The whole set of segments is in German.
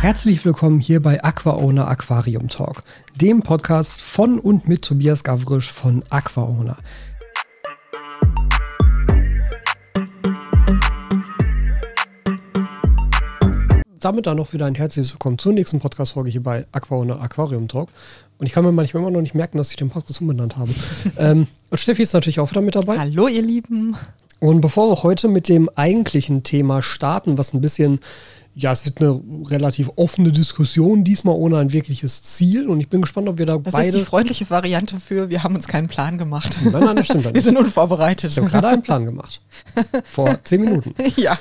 Herzlich willkommen hier bei AquaOwner Aquarium Talk, dem Podcast von und mit Tobias Gavrisch von AquaOwner. Damit dann noch wieder ein herzliches Willkommen zur nächsten Podcast-Folge hier bei AquaOwner Aquarium Talk. Und ich kann mir manchmal immer noch nicht merken, dass ich den Podcast umbenannt habe. ähm, und Steffi ist natürlich auch wieder mit dabei. Hallo, ihr Lieben. Und bevor wir heute mit dem eigentlichen Thema starten, was ein bisschen, ja, es wird eine relativ offene Diskussion, diesmal ohne ein wirkliches Ziel. Und ich bin gespannt, ob wir da Das beide. ist die freundliche Variante für, wir haben uns keinen Plan gemacht. Nein, nein, das stimmt. Wir sind unvorbereitet. ich habe gerade einen Plan gemacht. Vor zehn Minuten. ja,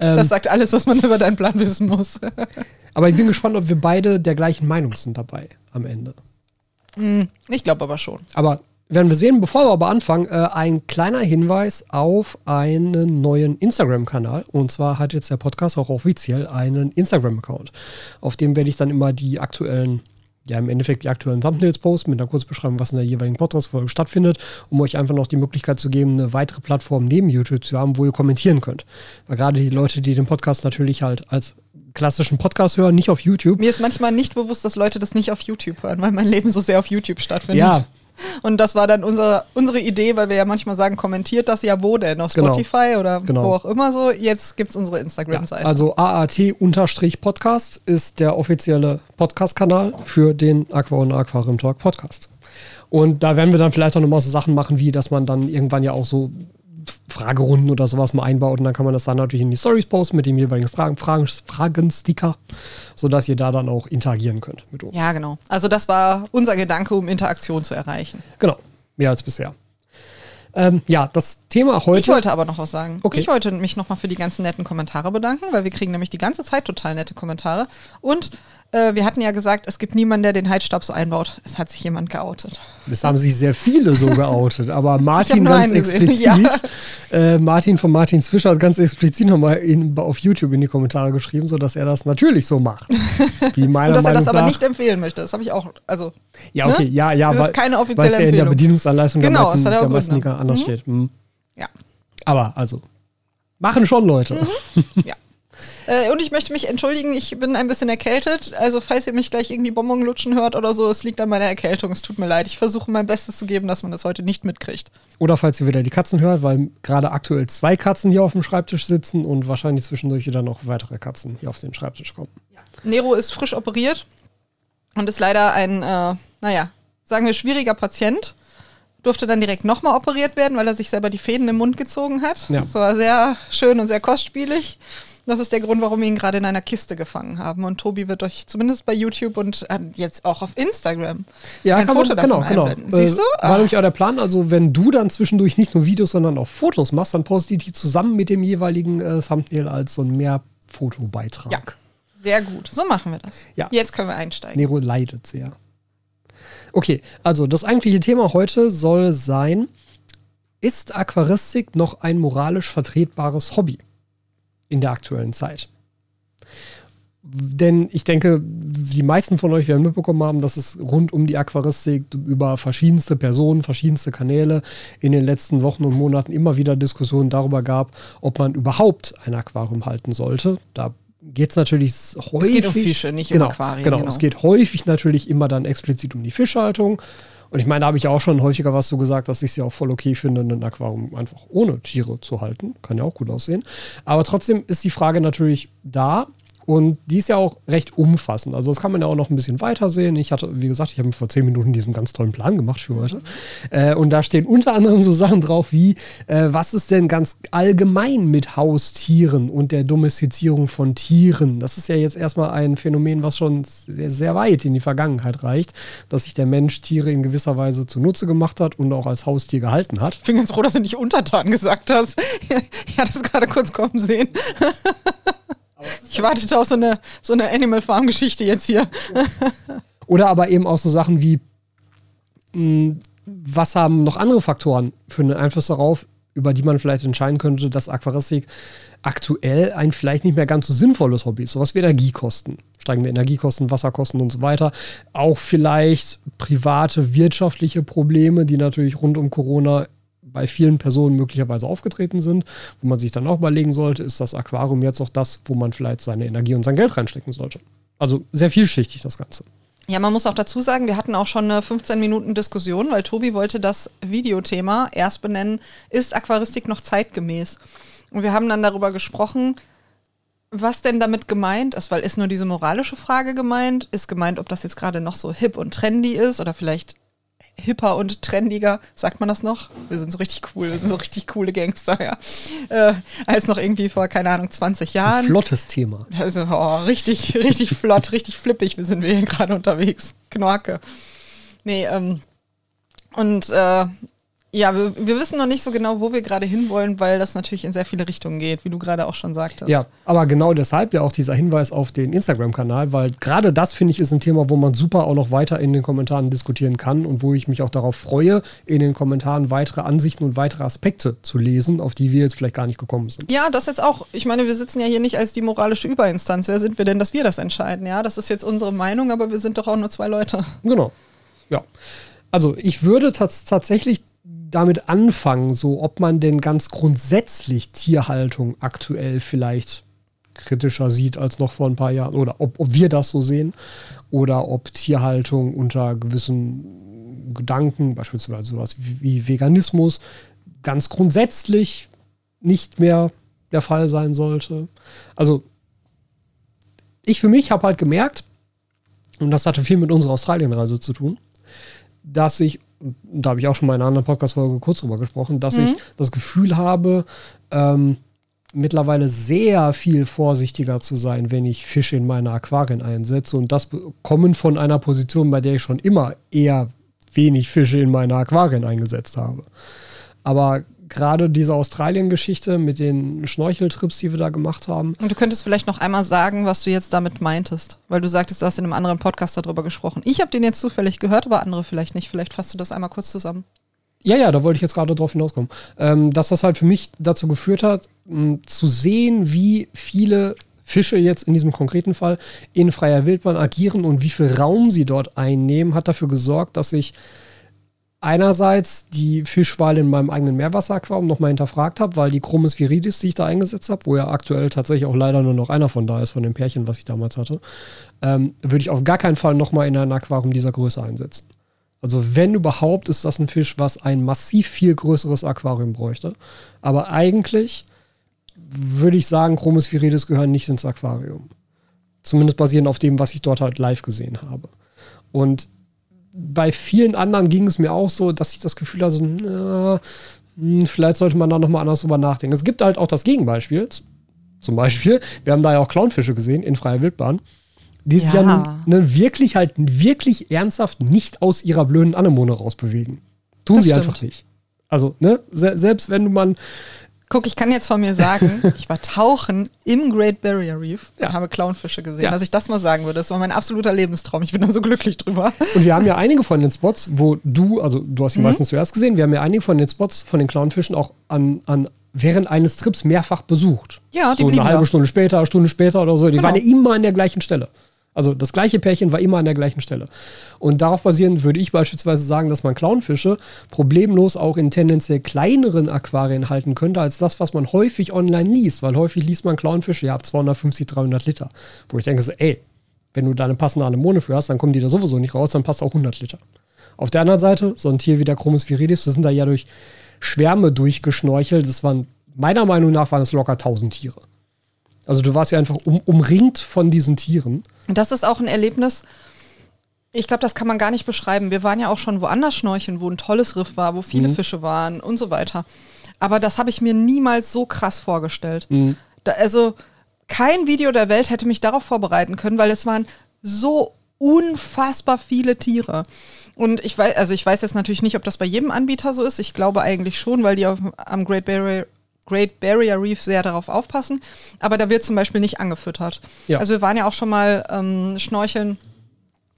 Ähm, das sagt alles, was man über deinen Plan wissen muss. aber ich bin gespannt, ob wir beide der gleichen Meinung sind dabei am Ende. Ich glaube aber schon. Aber werden wir sehen, bevor wir aber anfangen, äh, ein kleiner Hinweis auf einen neuen Instagram-Kanal. Und zwar hat jetzt der Podcast auch offiziell einen Instagram-Account. Auf dem werde ich dann immer die aktuellen, ja im Endeffekt die aktuellen Thumbnails posten mit einer Kurzbeschreibung, was in der jeweiligen Podcast-Folge stattfindet, um euch einfach noch die Möglichkeit zu geben, eine weitere Plattform neben YouTube zu haben, wo ihr kommentieren könnt. Weil gerade die Leute, die den Podcast natürlich halt als klassischen Podcast hören, nicht auf YouTube. Mir ist manchmal nicht bewusst, dass Leute das nicht auf YouTube hören, weil mein Leben so sehr auf YouTube stattfindet. Ja. Und das war dann unser, unsere Idee, weil wir ja manchmal sagen, kommentiert das ja wo denn? Auf Genau. Spotify oder Genau. wo auch immer so. Jetzt gibt es unsere Ja, Instagram-Seite. also AAT-Podcast ist der offizielle Podcast-Kanal für den Aqua und Aquarium Talk Podcast. Und da werden wir dann vielleicht auch nochmal so Sachen machen, wie dass man dann irgendwann ja auch so Fragerunden oder sowas mal einbaut und dann kann man das dann natürlich in die Stories posten mit dem jeweiligen Fragen, Fragen, Fragen-Sticker, sodass ihr da dann auch interagieren könnt mit uns. ja, genau. Also das war unser Gedanke, um Interaktion zu erreichen. Genau, mehr als bisher. Ähm, ja, das Thema heute. Ich wollte aber noch was sagen. Okay. Ich wollte mich nochmal für die ganzen netten Kommentare bedanken, weil wir kriegen nämlich die ganze Zeit total nette Kommentare. Und äh, wir hatten ja gesagt, es gibt niemanden, der den Heizstab so einbaut. Es hat sich jemand geoutet. Es haben sich sehr viele so geoutet, aber Martin ganz explizit, äh, Martin von Martins Fischer hat ganz explizit nochmal in, auf YouTube in die Kommentare geschrieben, sodass er das natürlich so macht. Wie meiner Und dass er Meinung das aber nach, nicht empfehlen möchte. Das habe ich auch. Also, Ja, okay, ne? ja, ja, Das ist keine offizielle ja in der Empfehlung. Bedienungsanleitung Genau, der, das ja auch der. Liga anders Mhm. steht. Hm. ja. Aber also, machen schon Leute. ja. Äh, und ich möchte mich entschuldigen, ich bin ein bisschen erkältet. Also, falls ihr mich gleich irgendwie Bonbon lutschen hört oder so, es liegt an meiner Erkältung. Es tut mir leid. Ich versuche mein Bestes zu geben, dass man das heute nicht mitkriegt. Oder falls ihr wieder die Katzen hört, weil gerade aktuell zwei Katzen hier auf dem Schreibtisch sitzen und wahrscheinlich zwischendurch wieder noch weitere Katzen hier auf den Schreibtisch kommen. Nero ist frisch operiert und ist leider ein, äh, naja, sagen wir, schwieriger Patient. Durfte dann direkt nochmal operiert werden, weil er sich selber die Fäden im Mund gezogen hat. Ja. Das war sehr schön und sehr kostspielig. Das ist der Grund, warum wir ihn gerade in einer Kiste gefangen haben. Und Tobi wird euch zumindest bei YouTube und äh, jetzt auch auf Instagram Ja, ein Foto man, davon genau, genau. einblenden. Siehst du? Äh, Ah. war nämlich auch der Plan, also wenn du dann zwischendurch nicht nur Videos, sondern auch Fotos machst, dann poste ich die zusammen mit dem jeweiligen äh, Thumbnail als so ein Mehrfotobeitrag. Ja. Sehr gut. So machen wir das. Ja. Jetzt können wir einsteigen. Nero leidet sehr. Okay, also das eigentliche Thema heute soll sein, ist Aquaristik noch ein moralisch vertretbares Hobby in der aktuellen Zeit? Denn ich denke, die meisten von euch werden mitbekommen haben, dass es rund um die Aquaristik über verschiedenste Personen, verschiedenste Kanäle in den letzten Wochen und Monaten immer wieder Diskussionen darüber gab, ob man überhaupt ein Aquarium halten sollte. Da geht es natürlich häufig. geht um Fische, nicht um genau, Aquarien, Genau, genau. es geht häufig natürlich immer dann explizit um die Fischhaltung. Und ich meine, da habe ich auch schon häufiger was so gesagt, dass ich es ja auch voll okay finde, ein Aquarium einfach ohne Tiere zu halten. Kann ja auch gut aussehen. Aber trotzdem ist die Frage natürlich da. Und die ist ja auch recht umfassend. Also das kann man ja auch noch ein bisschen weiter sehen. Ich hatte, wie gesagt, ich habe vor zehn Minuten diesen ganz tollen Plan gemacht für heute. Äh, und da stehen unter anderem so Sachen drauf wie, äh, was ist denn ganz allgemein mit Haustieren und der Domestizierung von Tieren? Das ist ja jetzt erstmal ein Phänomen, was schon sehr, sehr weit in die Vergangenheit reicht, dass sich der Mensch Tiere in gewisser Weise zunutze gemacht hat und auch als Haustier gehalten hat. Ich bin ganz froh, dass du nicht untertan gesagt hast. Ich hatte es gerade kurz kommen sehen. Ich wartete auf so eine, so eine Animal Farm Geschichte jetzt hier. Oder aber eben auch so Sachen wie, mh, was haben noch andere Faktoren für einen Einfluss darauf, über die man vielleicht entscheiden könnte, dass Aquaristik aktuell ein vielleicht nicht mehr ganz so sinnvolles Hobby ist. Sowas wie Energiekosten, steigende Energiekosten, Wasserkosten und so weiter. Auch vielleicht private wirtschaftliche Probleme, die natürlich rund um Corona bei vielen Personen möglicherweise aufgetreten sind, wo man sich dann auch überlegen sollte, ist das Aquarium jetzt auch das, wo man vielleicht seine Energie und sein Geld reinstecken sollte. Also sehr vielschichtig das Ganze. Ja, man muss auch dazu sagen, wir hatten auch schon eine 15 Minuten Diskussion, weil Tobi wollte das Videothema erst benennen, ist Aquaristik noch zeitgemäß? Und wir haben dann darüber gesprochen, was denn damit gemeint ist, weil ist nur diese moralische Frage gemeint, ist gemeint, ob das jetzt gerade noch so hip und trendy ist oder vielleicht hipper und trendiger, sagt man das noch? Wir sind so richtig cool, wir sind so richtig coole Gangster, ja. Äh, als noch irgendwie vor, keine Ahnung, 20 Jahren. Ein flottes Thema. Also, oh, richtig, richtig flott, richtig flippig, wir sind wir hier gerade unterwegs. Knorke. Nee, ähm, und äh, ja, wir, wir, wissen noch nicht so genau, wo wir gerade hinwollen, weil das natürlich in sehr viele Richtungen geht, wie du gerade auch schon sagtest. Ja, aber genau deshalb ja auch dieser Hinweis auf den Instagram-Kanal, weil gerade das finde ich ist ein Thema, wo man super auch noch weiter in den Kommentaren diskutieren kann und wo ich mich auch darauf freue, in den Kommentaren weitere Ansichten und weitere Aspekte zu lesen, auf die wir jetzt vielleicht gar nicht gekommen sind. Ja, das jetzt auch. Ich meine, wir sitzen ja hier nicht als die moralische Überinstanz. Wer sind wir denn, dass wir das entscheiden? Ja, das ist jetzt unsere Meinung, aber wir sind doch auch nur zwei Leute. Genau. Ja. Also ich würde tatsächlich damit anfangen, so ob man denn ganz grundsätzlich Tierhaltung aktuell vielleicht kritischer sieht als noch vor ein paar Jahren oder ob, ob wir das so sehen oder ob Tierhaltung unter gewissen Gedanken, beispielsweise sowas wie, wie Veganismus, ganz grundsätzlich nicht mehr der Fall sein sollte. Also ich für mich habe halt gemerkt, und das hatte viel mit unserer Australienreise zu tun, dass ich da habe ich auch schon mal in einer anderen Podcast-Folge kurz drüber gesprochen, dass mhm. ich das Gefühl habe, ähm, mittlerweile sehr viel vorsichtiger zu sein, wenn ich Fische in meine Aquarien einsetze. Und das kommen von einer Position, bei der ich schon immer eher wenig Fische in meine Aquarien eingesetzt habe. Aber gerade diese Australien-Geschichte mit den Schnorcheltrips, die wir da gemacht haben. Und du könntest vielleicht noch einmal sagen, was du jetzt damit meintest, weil du sagtest, du hast in einem anderen Podcast darüber gesprochen. Ich habe den jetzt zufällig gehört, aber andere vielleicht nicht. Vielleicht fasst du das einmal kurz zusammen. Ja, ja, da wollte ich jetzt gerade drauf hinauskommen. Ähm, dass das halt für mich dazu geführt hat, mh, zu sehen, wie viele Fische jetzt in diesem konkreten Fall in freier Wildbahn agieren und wie viel Raum sie dort einnehmen, hat dafür gesorgt, dass ich einerseits die Fischwahl in meinem eigenen Meerwasseraquarium nochmal hinterfragt habe, weil die Chromis viridis, die ich da eingesetzt habe, wo ja aktuell tatsächlich auch leider nur noch einer von da ist, von dem Pärchen, was ich damals hatte, ähm, würde ich auf gar keinen Fall nochmal in ein Aquarium dieser Größe einsetzen. Also wenn überhaupt, ist das ein Fisch, was ein massiv viel größeres Aquarium bräuchte. Aber eigentlich würde ich sagen, Chromis viridis gehören nicht ins Aquarium. Zumindest basierend auf dem, was ich dort halt live gesehen habe. Und bei vielen anderen ging es mir auch so, dass ich das Gefühl hatte, na, hm, vielleicht sollte man da nochmal anders drüber nachdenken. Es gibt halt auch das Gegenbeispiel. Zum Beispiel, wir haben da ja auch Clownfische gesehen in freier Wildbahn, die sich ja, ja ne, wirklich halt wirklich ernsthaft nicht aus ihrer blöden Anemone rausbewegen. Tun das sie stimmt. einfach nicht. Also, ne, se selbst wenn du mal Guck, ich kann jetzt von mir sagen, ich war tauchen im Great Barrier Reef ja. und habe Clownfische gesehen. Ja. Dass ich das mal sagen würde, das war mein absoluter Lebenstraum. Ich bin da so glücklich drüber. Und wir haben ja einige von den Spots, wo du, also du hast die mhm. meistens zuerst gesehen, wir haben ja einige von den Spots von den Clownfischen auch an, an während eines Trips mehrfach besucht. Ja, die so eine halbe da. Stunde später, eine Stunde später oder so. Die genau. waren ja immer an der gleichen Stelle. Also das gleiche Pärchen war immer an der gleichen Stelle. Und darauf basierend würde ich beispielsweise sagen, dass man Clownfische problemlos auch in tendenziell kleineren Aquarien halten könnte, als das, was man häufig online liest. Weil häufig liest man Clownfische ja ab 250, 300 Liter. Wo ich denke so, ey, wenn du da eine passende Anemone für hast, dann kommen die da sowieso nicht raus, dann passt auch 100 Liter. Auf der anderen Seite, so ein Tier wie der Chromis viridis, das sind da ja durch Schwärme durchgeschnorchelt. Das waren, meiner Meinung nach, waren es locker 1000 Tiere. Also du warst ja einfach um, umringt von diesen Tieren. Das ist auch ein Erlebnis. Ich glaube, das kann man gar nicht beschreiben. Wir waren ja auch schon woanders schnorcheln, wo ein tolles Riff war, wo viele mhm. Fische waren und so weiter. Aber das habe ich mir niemals so krass vorgestellt. Mhm. Da, also kein Video der Welt hätte mich darauf vorbereiten können, weil es waren so unfassbar viele Tiere. Und ich weiß, also ich weiß jetzt natürlich nicht, ob das bei jedem Anbieter so ist. Ich glaube eigentlich schon, weil die auf, am Great Barrier Great Barrier Reef sehr darauf aufpassen. Aber da wird zum Beispiel nicht angefüttert. Ja. Also wir waren ja auch schon mal ähm, schnorcheln.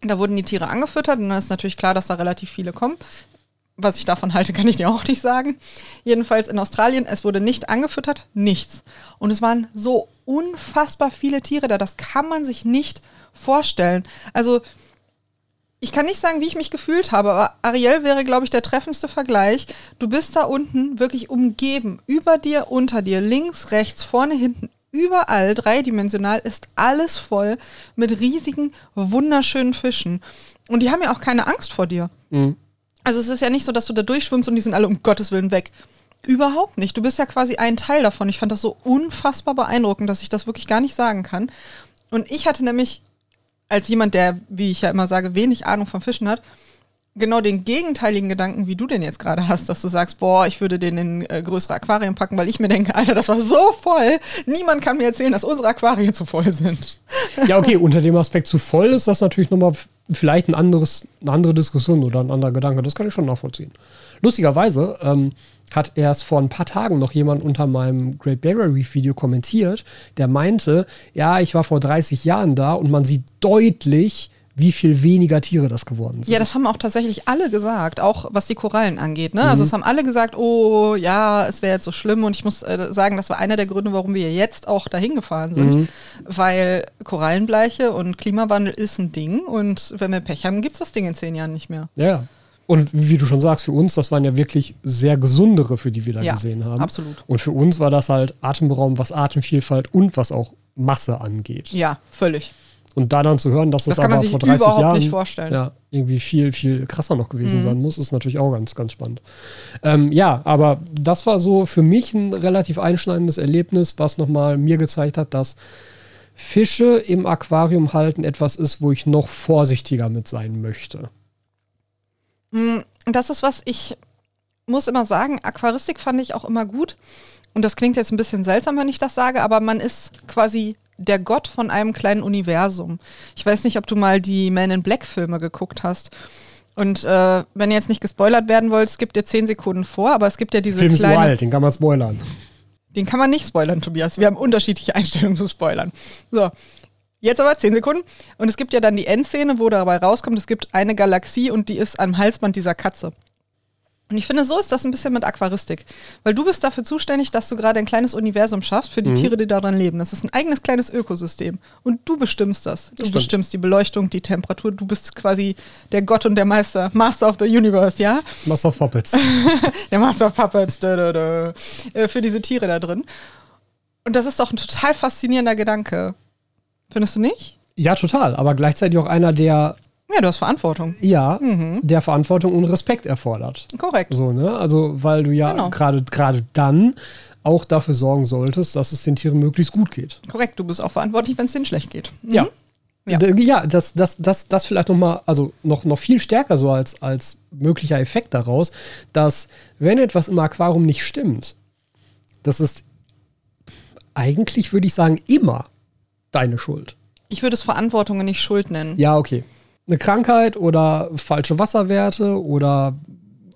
Da wurden die Tiere angefüttert und dann ist natürlich klar, dass da relativ viele kommen. Was ich davon halte, kann ich dir auch nicht sagen. Jedenfalls in Australien, es wurde nicht angefüttert, nichts. Und es waren so unfassbar viele Tiere da, das kann man sich nicht vorstellen. Also ich kann nicht sagen, wie ich mich gefühlt habe, aber Ariel wäre, glaube ich, der treffendste Vergleich. Du bist da unten wirklich umgeben, über dir, unter dir, links, rechts, vorne, hinten, überall dreidimensional ist alles voll mit riesigen, wunderschönen Fischen. Und die haben ja auch keine Angst vor dir. Mhm. Also es ist ja nicht so, dass du da durchschwimmst und die sind alle um Gottes Willen weg. Überhaupt nicht. Du bist ja quasi ein Teil davon. Ich fand das so unfassbar beeindruckend, dass ich das wirklich gar nicht sagen kann. Und ich hatte nämlich, als jemand, der, wie ich ja immer sage, wenig Ahnung von Fischen hat, genau den gegenteiligen Gedanken, wie du den jetzt gerade hast, dass du sagst, boah, ich würde den in äh, größere Aquarien packen, weil ich mir denke, Alter, das war so voll. Niemand kann mir erzählen, dass unsere Aquarien zu voll sind. Ja, okay, unter dem Aspekt zu voll ist das natürlich nochmal vielleicht ein anderes, eine andere Diskussion oder ein anderer Gedanke. Das kann ich schon nachvollziehen. Lustigerweise ähm, hat erst vor ein paar Tagen noch jemand unter meinem Great Barrier Reef Video kommentiert, der meinte, ja, ich war vor 30 Jahren da und man sieht deutlich, wie viel weniger Tiere das geworden sind. Ja, das haben auch tatsächlich alle gesagt, auch was die Korallen angeht. Ne? Also es haben alle gesagt, oh ja, es wäre jetzt so schlimm. Und ich muss äh, sagen, das war einer der Gründe, warum wir jetzt auch dahin gefahren sind. Weil Korallenbleiche und Klimawandel ist ein Ding. Und wenn wir Pech haben, gibt es das Ding in zehn Jahren nicht mehr. Ja. Und wie du schon sagst, für uns, das waren ja wirklich sehr gesundere, für die wir da Ja, gesehen haben. absolut. Und für uns war das halt Atemberaum, was Atemvielfalt und was auch Masse angeht. Ja, völlig. Und da dann zu hören, dass Das man aber vor 30 überhaupt Jahren nicht vorstellen. Mhm. Ja, irgendwie viel, viel krasser noch gewesen sein muss, ist natürlich auch ganz, ganz spannend. Ähm, ja, aber das war so für mich ein relativ einschneidendes Erlebnis, was nochmal mir gezeigt hat, dass Fische im Aquarium halten etwas ist, wo ich noch vorsichtiger mit sein möchte. Das ist was, ich muss immer sagen, Aquaristik fand ich auch immer gut. Und das klingt jetzt ein bisschen seltsam, wenn ich das sage, aber man ist quasi der Gott von einem kleinen Universum. Ich weiß nicht, ob du mal die Man in Black Filme geguckt hast. Und äh, wenn ihr jetzt nicht gespoilert werden wollt, es gibt dir zehn Sekunden vor, aber es gibt ja diese Film ist kleine. uralt, den kann man spoilern. Den kann man nicht spoilern, Tobias. Wir haben unterschiedliche Einstellungen zu spoilern. So. Jetzt aber 10 Sekunden. Und es gibt ja dann die Endszene, wo dabei rauskommt, es gibt eine Galaxie und die ist am Halsband dieser Katze. Und ich finde, so ist das ein bisschen mit Aquaristik. Weil du bist dafür zuständig, dass du gerade ein kleines Universum schaffst für die Tiere, die daran leben. Das ist ein eigenes kleines Ökosystem. Und du bestimmst das. Du stimmt. bestimmst die Beleuchtung, die Temperatur. Du bist quasi der Gott und der Meister. Master of the Universe, ja? Master of Puppets. Der Master of Puppets, da, da, da, äh, für diese Tiere da drin. Und das ist doch ein total faszinierender Gedanke. Findest du nicht? ja, total. Aber gleichzeitig auch einer, der, Ja, du hast Verantwortung. ja, der Verantwortung und Respekt erfordert. Korrekt. So, ne? Also, weil du ja Genau. gerade gerade dann auch dafür sorgen solltest, dass es den Tieren möglichst gut geht. Korrekt. Du bist auch verantwortlich, wenn es denen schlecht geht. Mhm. Ja. Ja. Ja, das, das, das, das vielleicht noch mal, also noch, noch viel stärker so als, als möglicher Effekt daraus, dass wenn etwas im Aquarium nicht stimmt, das ist eigentlich, würde ich sagen, immer deine Schuld. Ich würde es Verantwortung und nicht Schuld nennen. Ja, okay. Eine Krankheit oder falsche Wasserwerte oder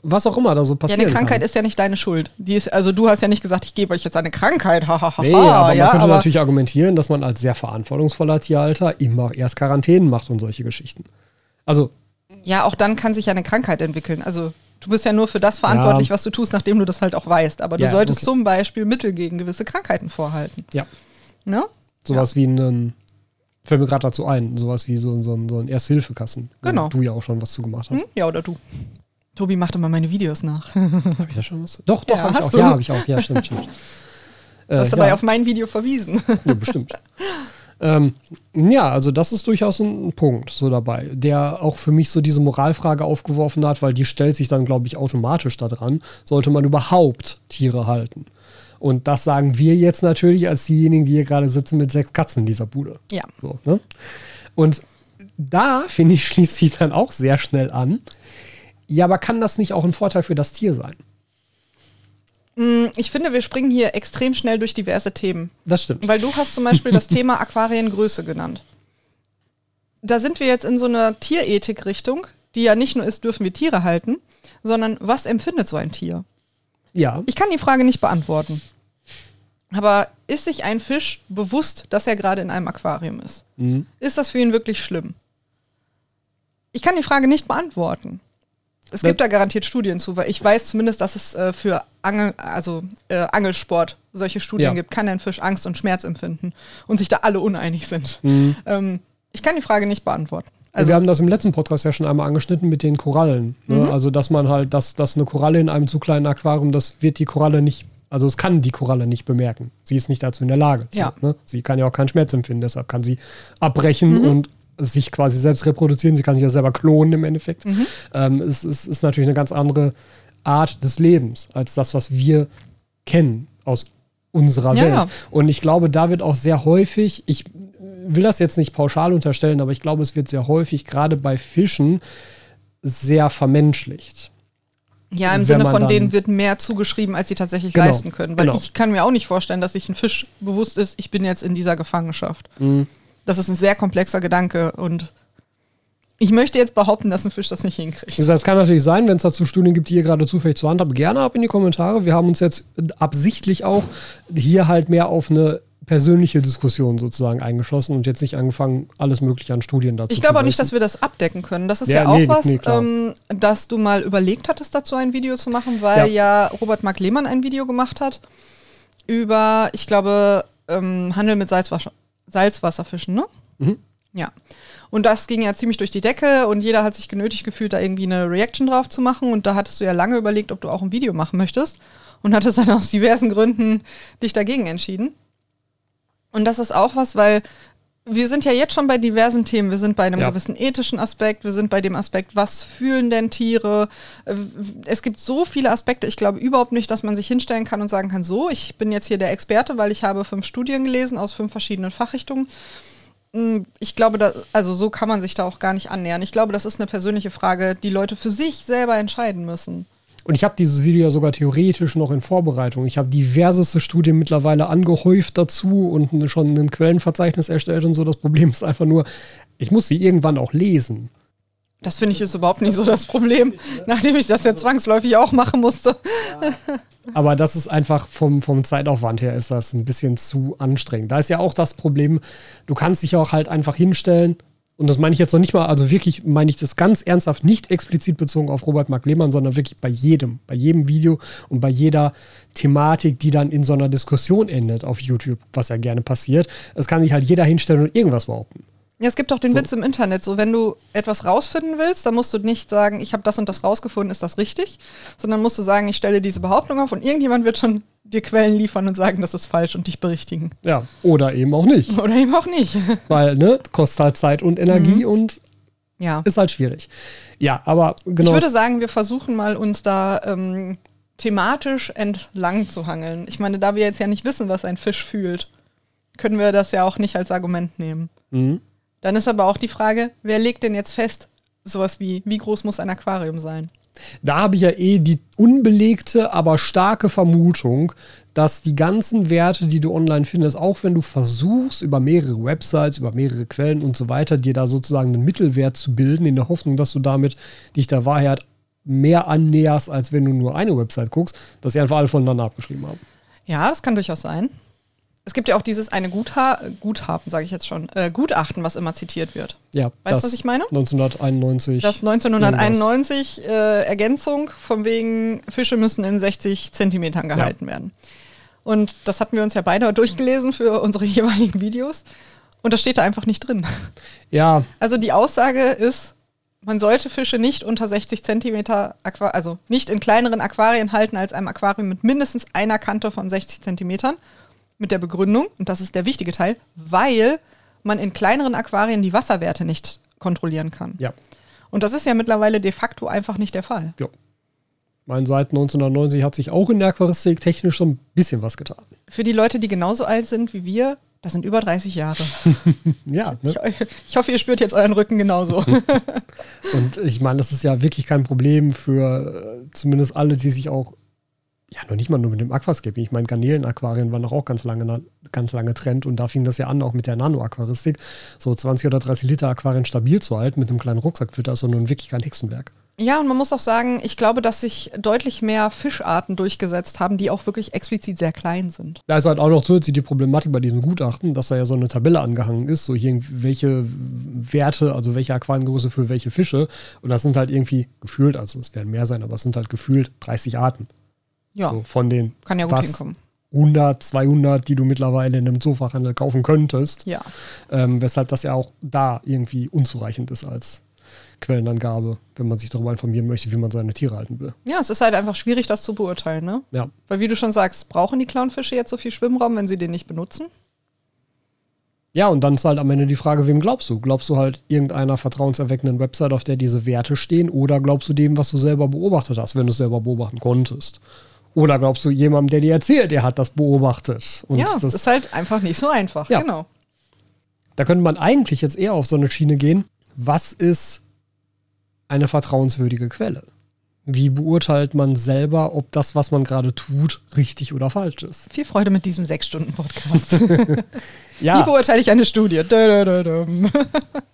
was auch immer da so Ja, passiert. eine Krankheit ist ja nicht deine Schuld. Die ist, also du hast ja nicht gesagt, ich gebe euch jetzt eine Krankheit. Hahaha. Nee, aber man ja, könnte aber natürlich argumentieren, dass man als sehr verantwortungsvoller Tierhalter immer erst Quarantänen macht und solche Geschichten. Also, ja, auch dann kann sich ja eine Krankheit entwickeln. Also du bist ja nur für das verantwortlich, was du tust, nachdem du das halt auch weißt. Aber du Ja, solltest okay. zum Beispiel Mittel gegen gewisse Krankheiten vorhalten. ja, Ne? Sowas wie ein, fällt mir gerade dazu ein, sowas wie so, so, ein- so ein Erste-Hilfe-Kassen. wo Genau. Du ja auch schon was zu gemacht hast. Hm? Ja, oder du. Tobi macht immer meine Videos nach. Habe ich da schon was? Doch, doch, Ja, habe ich auch. du. Ja, habe ich auch. Ja, stimmt, stimmt. Du Äh, hast dabei ja. auf mein Video verwiesen. Ja, bestimmt. ähm, ja, also das ist durchaus ein, ein Punkt so dabei, der auch für mich so diese Moralfrage aufgeworfen hat, weil die stellt sich dann, glaube ich, automatisch daran, sollte man überhaupt Tiere halten. Und das sagen wir jetzt natürlich als diejenigen, die hier gerade sitzen mit sechs Katzen in dieser Bude. ja. So, ne? Und da, finde ich, schließt sich dann auch sehr schnell an. Ja, aber kann das nicht auch ein Vorteil für das Tier sein? Mm, Ich finde, wir springen hier extrem schnell durch diverse Themen. Das stimmt. Weil du hast zum Beispiel das Thema Aquariengröße genannt. Da sind wir jetzt in so einer Tierethik-Richtung, die ja nicht nur ist, dürfen wir Tiere halten, sondern was empfindet so ein Tier? Ja, Ich kann die Frage nicht beantworten. Aber ist sich ein Fisch bewusst, dass er gerade in einem Aquarium ist? Mhm. Ist das für ihn wirklich schlimm? Ich kann die Frage nicht beantworten. Es Ne- gibt da garantiert Studien zu, weil ich weiß zumindest, dass es äh, für Angel, also, äh, Angelsport solche Studien Ja. gibt. Kann ein Fisch Angst und Schmerz empfinden? Und sich da alle uneinig sind. Mhm. Ähm, ich kann die Frage nicht beantworten. Also Also, wir haben das im letzten Podcast ja schon einmal angeschnitten mit den Korallen. Ne? Mhm. Also, dass man halt, dass, dass eine Koralle in einem zu kleinen Aquarium, das wird die Koralle nicht Also es kann die Koralle nicht bemerken. Sie ist nicht dazu in der Lage. Ja. So, ne? Sie kann ja auch keinen Schmerz empfinden, deshalb kann sie abbrechen Mhm. und sich quasi selbst reproduzieren. Sie kann sich ja selber klonen im Endeffekt. Mhm. Ähm, es, es ist natürlich eine ganz andere Art des Lebens als das, was wir kennen aus unserer Ja, Welt. ja. Und ich glaube, da wird auch sehr häufig, ich will das jetzt nicht pauschal unterstellen, aber ich glaube, es wird sehr häufig gerade bei Fischen sehr vermenschlicht. Ja, im Sinne von denen wird mehr zugeschrieben, als sie tatsächlich Genau, leisten können. Weil genau. ich kann mir auch nicht vorstellen, dass sich ein Fisch bewusst ist, ich bin jetzt in dieser Gefangenschaft. Mhm. Das ist ein sehr komplexer Gedanke und ich möchte jetzt behaupten, dass ein Fisch das nicht hinkriegt. Es kann natürlich sein, wenn es dazu Studien gibt, die ihr gerade zufällig zur Hand habt, gerne ab in die Kommentare. Wir haben uns jetzt absichtlich auch hier halt mehr auf eine persönliche Diskussion sozusagen eingeschossen und jetzt nicht angefangen, alles Mögliche an Studien dazu Ich glaube zu auch nicht, dass wir das abdecken können. Das ist Ja, ja, auch nee, was, nee, ähm, dass du mal überlegt hattest, dazu ein Video zu machen, weil ja, Robert Mark Lehmann ein Video gemacht hat über, ich glaube, ähm, Handel mit Salzwasser, Salzwasserfischen, ne? Mhm. Ja. Und das ging ja ziemlich durch die Decke und jeder hat sich genötigt gefühlt, da irgendwie eine Reaction drauf zu machen. Und da hattest du ja lange überlegt, ob du auch ein Video machen möchtest. Und hattest dann aus diversen Gründen dich dagegen entschieden. Und das ist auch was, weil wir sind ja jetzt schon bei diversen Themen. Wir sind bei einem Ja. gewissen ethischen Aspekt, wir sind bei dem Aspekt, was fühlen denn Tiere? Äh, Es gibt so viele Aspekte. Ich glaube überhaupt nicht, dass man sich hinstellen kann und sagen kann, so, ich bin jetzt hier der Experte, weil ich habe fünf Studien gelesen aus fünf verschiedenen Fachrichtungen. Mm, Ich glaube, da, also so kann man sich da auch gar nicht annähern. Ich glaube, das ist eine persönliche Frage, die Leute für sich selber entscheiden müssen. Und ich habe dieses Video ja sogar theoretisch noch in Vorbereitung. Ich habe diverseste Studien mittlerweile angehäuft dazu und schon ein Quellenverzeichnis erstellt und so. Das Problem ist einfach nur, ich muss sie irgendwann auch lesen. Das finde ich ist überhaupt nicht so das Problem, nachdem ich das ja zwangsläufig auch machen musste. Aber das ist einfach vom, vom Zeitaufwand her ist das ein bisschen zu anstrengend. Da ist ja auch das Problem, du kannst dich auch halt einfach hinstellen. Und das meine ich jetzt noch nicht mal, also wirklich meine ich das ganz ernsthaft, nicht explizit bezogen auf Robert Mark Lehmann, sondern wirklich bei jedem, bei jedem Video und bei jeder Thematik, die dann in so einer Diskussion endet auf YouTube, was ja gerne passiert. Es kann sich halt jeder hinstellen und irgendwas behaupten. Ja, es gibt auch den So. Witz im Internet, so wenn du etwas rausfinden willst, dann musst du nicht sagen, ich habe das und das rausgefunden, ist das richtig, sondern musst du sagen, ich stelle diese Behauptung auf und irgendjemand wird schon dir Quellen liefern und sagen, das ist falsch und dich berichtigen. Ja, oder eben auch nicht. Oder eben auch nicht. Weil, ne, kostet halt Zeit und Energie und Ja. ist halt schwierig. Ja, aber genau. Ich würde sagen, wir versuchen mal uns da ähm, thematisch entlang zu hangeln. Ich meine, da wir jetzt ja nicht wissen, was ein Fisch fühlt, können wir das ja auch nicht als Argument nehmen. Mhm. Dann ist aber auch die Frage, wer legt denn jetzt fest, sowas wie, wie groß muss ein Aquarium sein? Da habe ich ja eh die unbelegte, aber starke Vermutung, dass die ganzen Werte, die du online findest, auch wenn du versuchst, über mehrere Websites, über mehrere Quellen und so weiter, dir da sozusagen einen Mittelwert zu bilden, in der Hoffnung, dass du damit dich der Wahrheit mehr annäherst, als wenn du nur eine Website guckst, dass sie einfach alle voneinander abgeschrieben haben. Ja, das kann durchaus sein. Es gibt ja auch dieses eine Gutha Guthaben, sage ich jetzt schon, äh, Gutachten, was immer zitiert wird. Ja, Weißt du, was ich meine? 1991. Das 1991 äh, Ergänzung von wegen Fische müssen in 60 Zentimetern gehalten werden. Und das hatten wir uns ja beide durchgelesen für unsere jeweiligen Videos. Und das steht da einfach nicht drin. ja, Also die Aussage ist, man sollte Fische nicht unter 60 Zentimeter, Aqua also nicht in kleineren Aquarien halten als einem Aquarium mit mindestens einer Kante von 60 Zentimetern. Mit der Begründung, und das ist der wichtige Teil, weil man in kleineren Aquarien die Wasserwerte nicht kontrollieren kann. ja. Und das ist ja mittlerweile de facto einfach nicht der Fall. Ja. Mein seit 1990 hat sich auch in der Aquaristik technisch so ein bisschen was getan. Für die Leute, die genauso alt sind wie wir, das sind über 30 Jahre. Ja, ne? Ich, ich hoffe, ihr spürt jetzt euren Rücken genauso. Und ich meine, das ist ja wirklich kein Problem für äh, zumindest alle, die sich auch, ja, noch nicht mal nur mit dem Aquascape. Ich meine, Garnelen-Aquarien waren auch ganz lange, ganz lange Trend und da fing das ja an, auch mit der Nano-Aquaristik, so 20 oder 30 Liter Aquarien stabil zu halten mit einem kleinen Rucksackfilter, ist doch nun wirklich kein Hexenwerk. Ja, und man muss auch sagen, ich glaube, dass sich deutlich mehr Fischarten durchgesetzt haben, die auch wirklich explizit sehr klein sind. Da ist halt auch noch zusätzlich die Problematik bei diesem Gutachten, dass da ja so eine Tabelle angehangen ist, so hier welche Werte, also welche Aquariengröße für welche Fische. Und das sind halt irgendwie gefühlt, also es werden mehr sein, aber es sind halt gefühlt 30 Arten. Ja, So von den kann ja gut was? hinkommen. 100, 200, die du mittlerweile in einem Zoofachhandel kaufen könntest. Ja. Ähm, weshalb das ja auch da irgendwie unzureichend ist als Quellenangabe, wenn man sich darüber informieren möchte, wie man seine Tiere halten will. Ja, es ist halt einfach schwierig, das zu beurteilen, ne? Ja. Weil wie du schon sagst, brauchen die Clownfische jetzt so viel Schwimmraum, wenn sie den nicht benutzen? Ja, und dann ist halt am Ende die Frage, wem glaubst du? Glaubst du halt irgendeiner vertrauenserweckenden Website, auf der diese Werte stehen, oder glaubst du dem, was du selber beobachtet hast, wenn du es selber beobachten konntest? Oder glaubst du jemandem, der dir erzählt, der hat das beobachtet? Und ja, das, ist halt einfach nicht so einfach, Ja. genau. da könnte man eigentlich jetzt eher auf so eine Schiene gehen. Was ist eine vertrauenswürdige Quelle? Wie beurteilt man selber, ob das, was man gerade tut, richtig oder falsch ist? Viel Freude mit diesem Sechs-Stunden-Podcast. Wie Ja, beurteile ich eine Studie?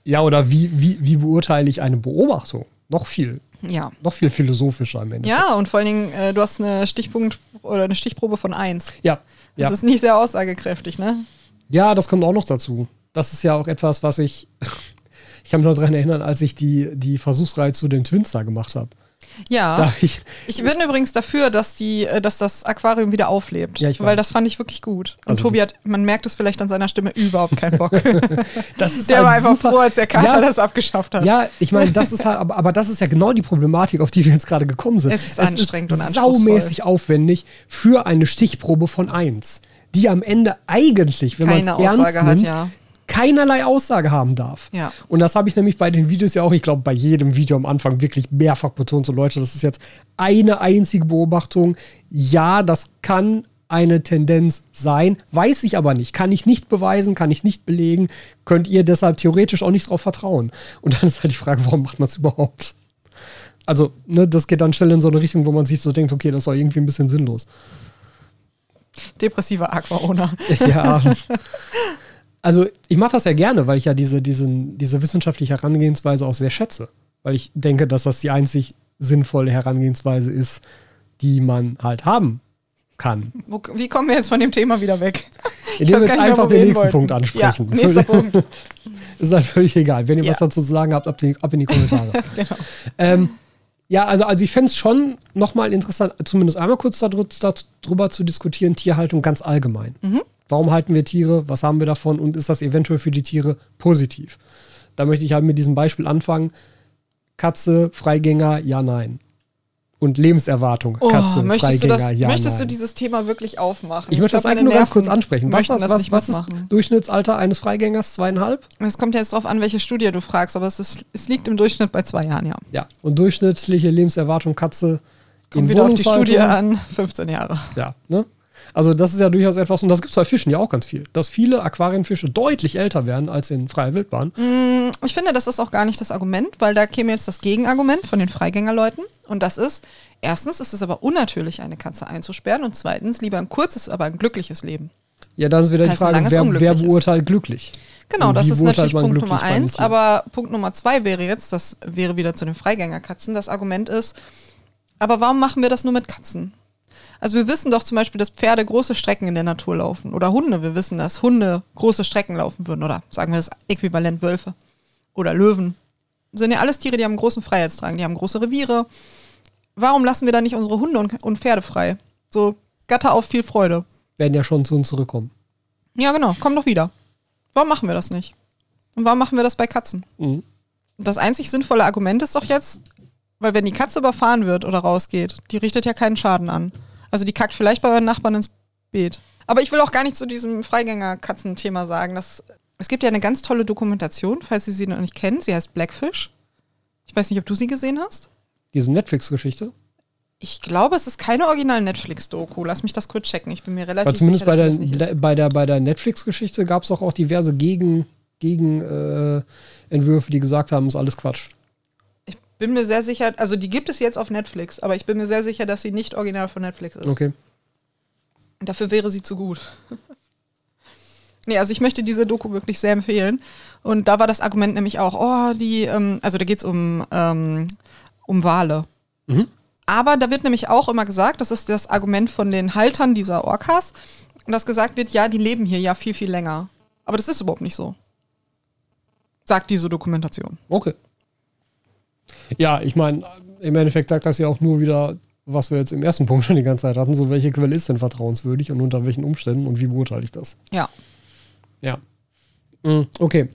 Ja oder wie, wie, wie beurteile ich eine Beobachtung? Noch viel, Ja. noch viel philosophischer am Ende. Ja, und vor allen Dingen, äh, du hast eine Stichpunkt oder eine Stichprobe von 1. Ja, Das ja. ist nicht sehr aussagekräftig, ne? ja, das kommt auch noch dazu. Das ist ja auch etwas, was ich. Ich kann mich noch daran erinnern, als ich die, die Versuchsreihe zu den Twins da gemacht habe. Ja. Ich, Ich bin übrigens dafür, dass, die, äh, dass das Aquarium wieder auflebt. Ja, ich weil weiß. das fand ich wirklich gut. Und Also Tobi hat, man merkt es vielleicht an seiner Stimme, überhaupt keinen Bock. das ist Der halt war einfach super. froh, als der Kater Ja. das abgeschafft hat. Ja, ich meine, das ist halt, aber, aber das ist ja genau die Problematik, auf die wir jetzt gerade gekommen sind. Es ist anstrengend und anspruchsvoll. saumäßig aufwendig für eine Stichprobe von 1, die am Ende eigentlich, wenn man es ernst Aussage hat, nimmt, ja. Keinerlei Aussage haben darf. Ja. Und das habe ich nämlich bei den Videos ja auch, ich glaube, bei jedem Video am Anfang wirklich mehrfach betont, so Leute, das ist jetzt eine einzige Beobachtung. Ja, das kann eine Tendenz sein, weiß ich aber nicht, kann ich nicht beweisen, kann ich nicht belegen, könnt ihr deshalb theoretisch auch nicht darauf vertrauen. Und dann ist halt die Frage, warum macht man es überhaupt? Also, ne, das geht dann schnell in so eine Richtung, wo man sich so denkt, okay, das ist doch irgendwie ein bisschen sinnlos. Depressiver Aquaona. Ja. Also ich mache das ja gerne, weil ich ja diese, diesen, diese wissenschaftliche Herangehensweise auch sehr schätze. Weil ich denke, dass das die einzig sinnvolle Herangehensweise ist, die man halt haben kann. Wie kommen wir jetzt von dem Thema wieder weg? Indem wir jetzt einfach den nächsten wollten. Punkt ansprechen. Ja, nächster Punkt. ist halt völlig egal. Wenn ihr was Ja. dazu zu sagen habt, ab, in die Kommentare. genau. ähm, ja, also, also ich fände es schon nochmal interessant, zumindest einmal kurz darüber, darüber zu diskutieren, Tierhaltung ganz allgemein. Warum halten wir Tiere? Was haben wir davon? Und ist das eventuell für die Tiere positiv? Da möchte ich halt mit diesem Beispiel anfangen. Katze, Freigänger, ja, nein. Und Lebenserwartung, Oh, Katze, möchtest du, Freigänger, das, ja, möchtest nein. du dieses Thema wirklich aufmachen? ich möchte das meine nur ganz kurz ansprechen. Was, das was, was ist. Durchschnittsalter eines Freigängers? Zweieinhalb? Es kommt jetzt darauf an, welche Studie du fragst, aber es, ist, es liegt im Durchschnitt bei zwei Jahren, ja. Ja. Und durchschnittliche Lebenserwartung Katze Kommt wieder auf die. Studie an, 15 Jahre. Ja, ne? Also das ist ja durchaus etwas, und das gibt es bei Fischen ja auch ganz viel, dass viele Aquarienfische deutlich älter werden als in freier Wildbahn. Ich finde, das ist auch gar nicht das Argument, weil da käme jetzt das Gegenargument von den Freigängerleuten. Und das ist, erstens ist es aber unnatürlich, eine Katze einzusperren und zweitens lieber ein kurzes, aber ein glückliches Leben. Ja, dann ist wieder die Frage, wer, wer beurteilt glücklich? Genau, Und das ist natürlich Punkt Nummer eins. Aber Punkt Nummer zwei wäre jetzt, das wäre wieder zu den Freigängerkatzen, das Argument ist, aber warum machen wir das nur mit Katzen? Also wir wissen doch zum Beispiel, dass Pferde große Strecken in der Natur laufen. Oder Hunde, wir wissen, dass Hunde große Strecken laufen würden. Oder sagen wir das äquivalent Wölfe. Oder Löwen. Das sind ja alles Tiere, die haben einen großen Freiheitsdrang, die haben große Reviere. Warum lassen wir da nicht unsere Hunde und, und Pferde frei? So, Gatter auf viel Freude. Werden ja schon zu uns zurückkommen. Ja, genau, komm doch wieder. Warum machen wir das nicht? Und warum machen wir das bei Katzen? Mhm. Das einzig sinnvolle Argument ist doch jetzt, weil wenn die Katze überfahren wird oder rausgeht, die richtet ja keinen Schaden an. Also die kackt vielleicht bei euren Nachbarn ins Beet. Aber ich will auch gar nicht zu diesem Freigänger-Katzen-Thema sagen. Das, es gibt ja eine ganz tolle Dokumentation, falls Sie sie noch nicht kennen. Sie heißt Blackfish. Ich weiß nicht, ob du sie gesehen hast. Diese Netflix-Geschichte. Ich glaube, es ist keine original Netflix-Doku. Lass mich das kurz checken. Ich bin mir relativ Weil zumindest sicher, bei der, bei der, bei der Netflix-Geschichte gab es auch, auch diverse Gegen, Gegen äh, Entwürfe, die gesagt haben, ist alles Quatsch. Bin mir sehr sicher, also die gibt es jetzt auf Netflix, aber ich bin mir sehr sicher, dass sie nicht original von Netflix ist. Okay. Dafür wäre sie zu gut. nee, also ich möchte diese Doku wirklich sehr empfehlen. Und da war das Argument nämlich auch, oh, die, ähm, also da geht es um, ähm, um Wale. Mhm. Aber da wird nämlich auch immer gesagt, das ist das Argument von den Haltern dieser Orcas, und dass gesagt wird, ja, die leben hier ja viel, viel länger. Aber das ist überhaupt nicht so. Sagt diese Dokumentation. Okay. Ja, ich meine, im Endeffekt sagt das ja auch nur wieder, was wir jetzt im ersten Punkt schon die ganze Zeit hatten, so welche Quelle ist denn vertrauenswürdig und unter welchen Umständen und wie beurteile ich das? Ja. Ja. Mm, Okay.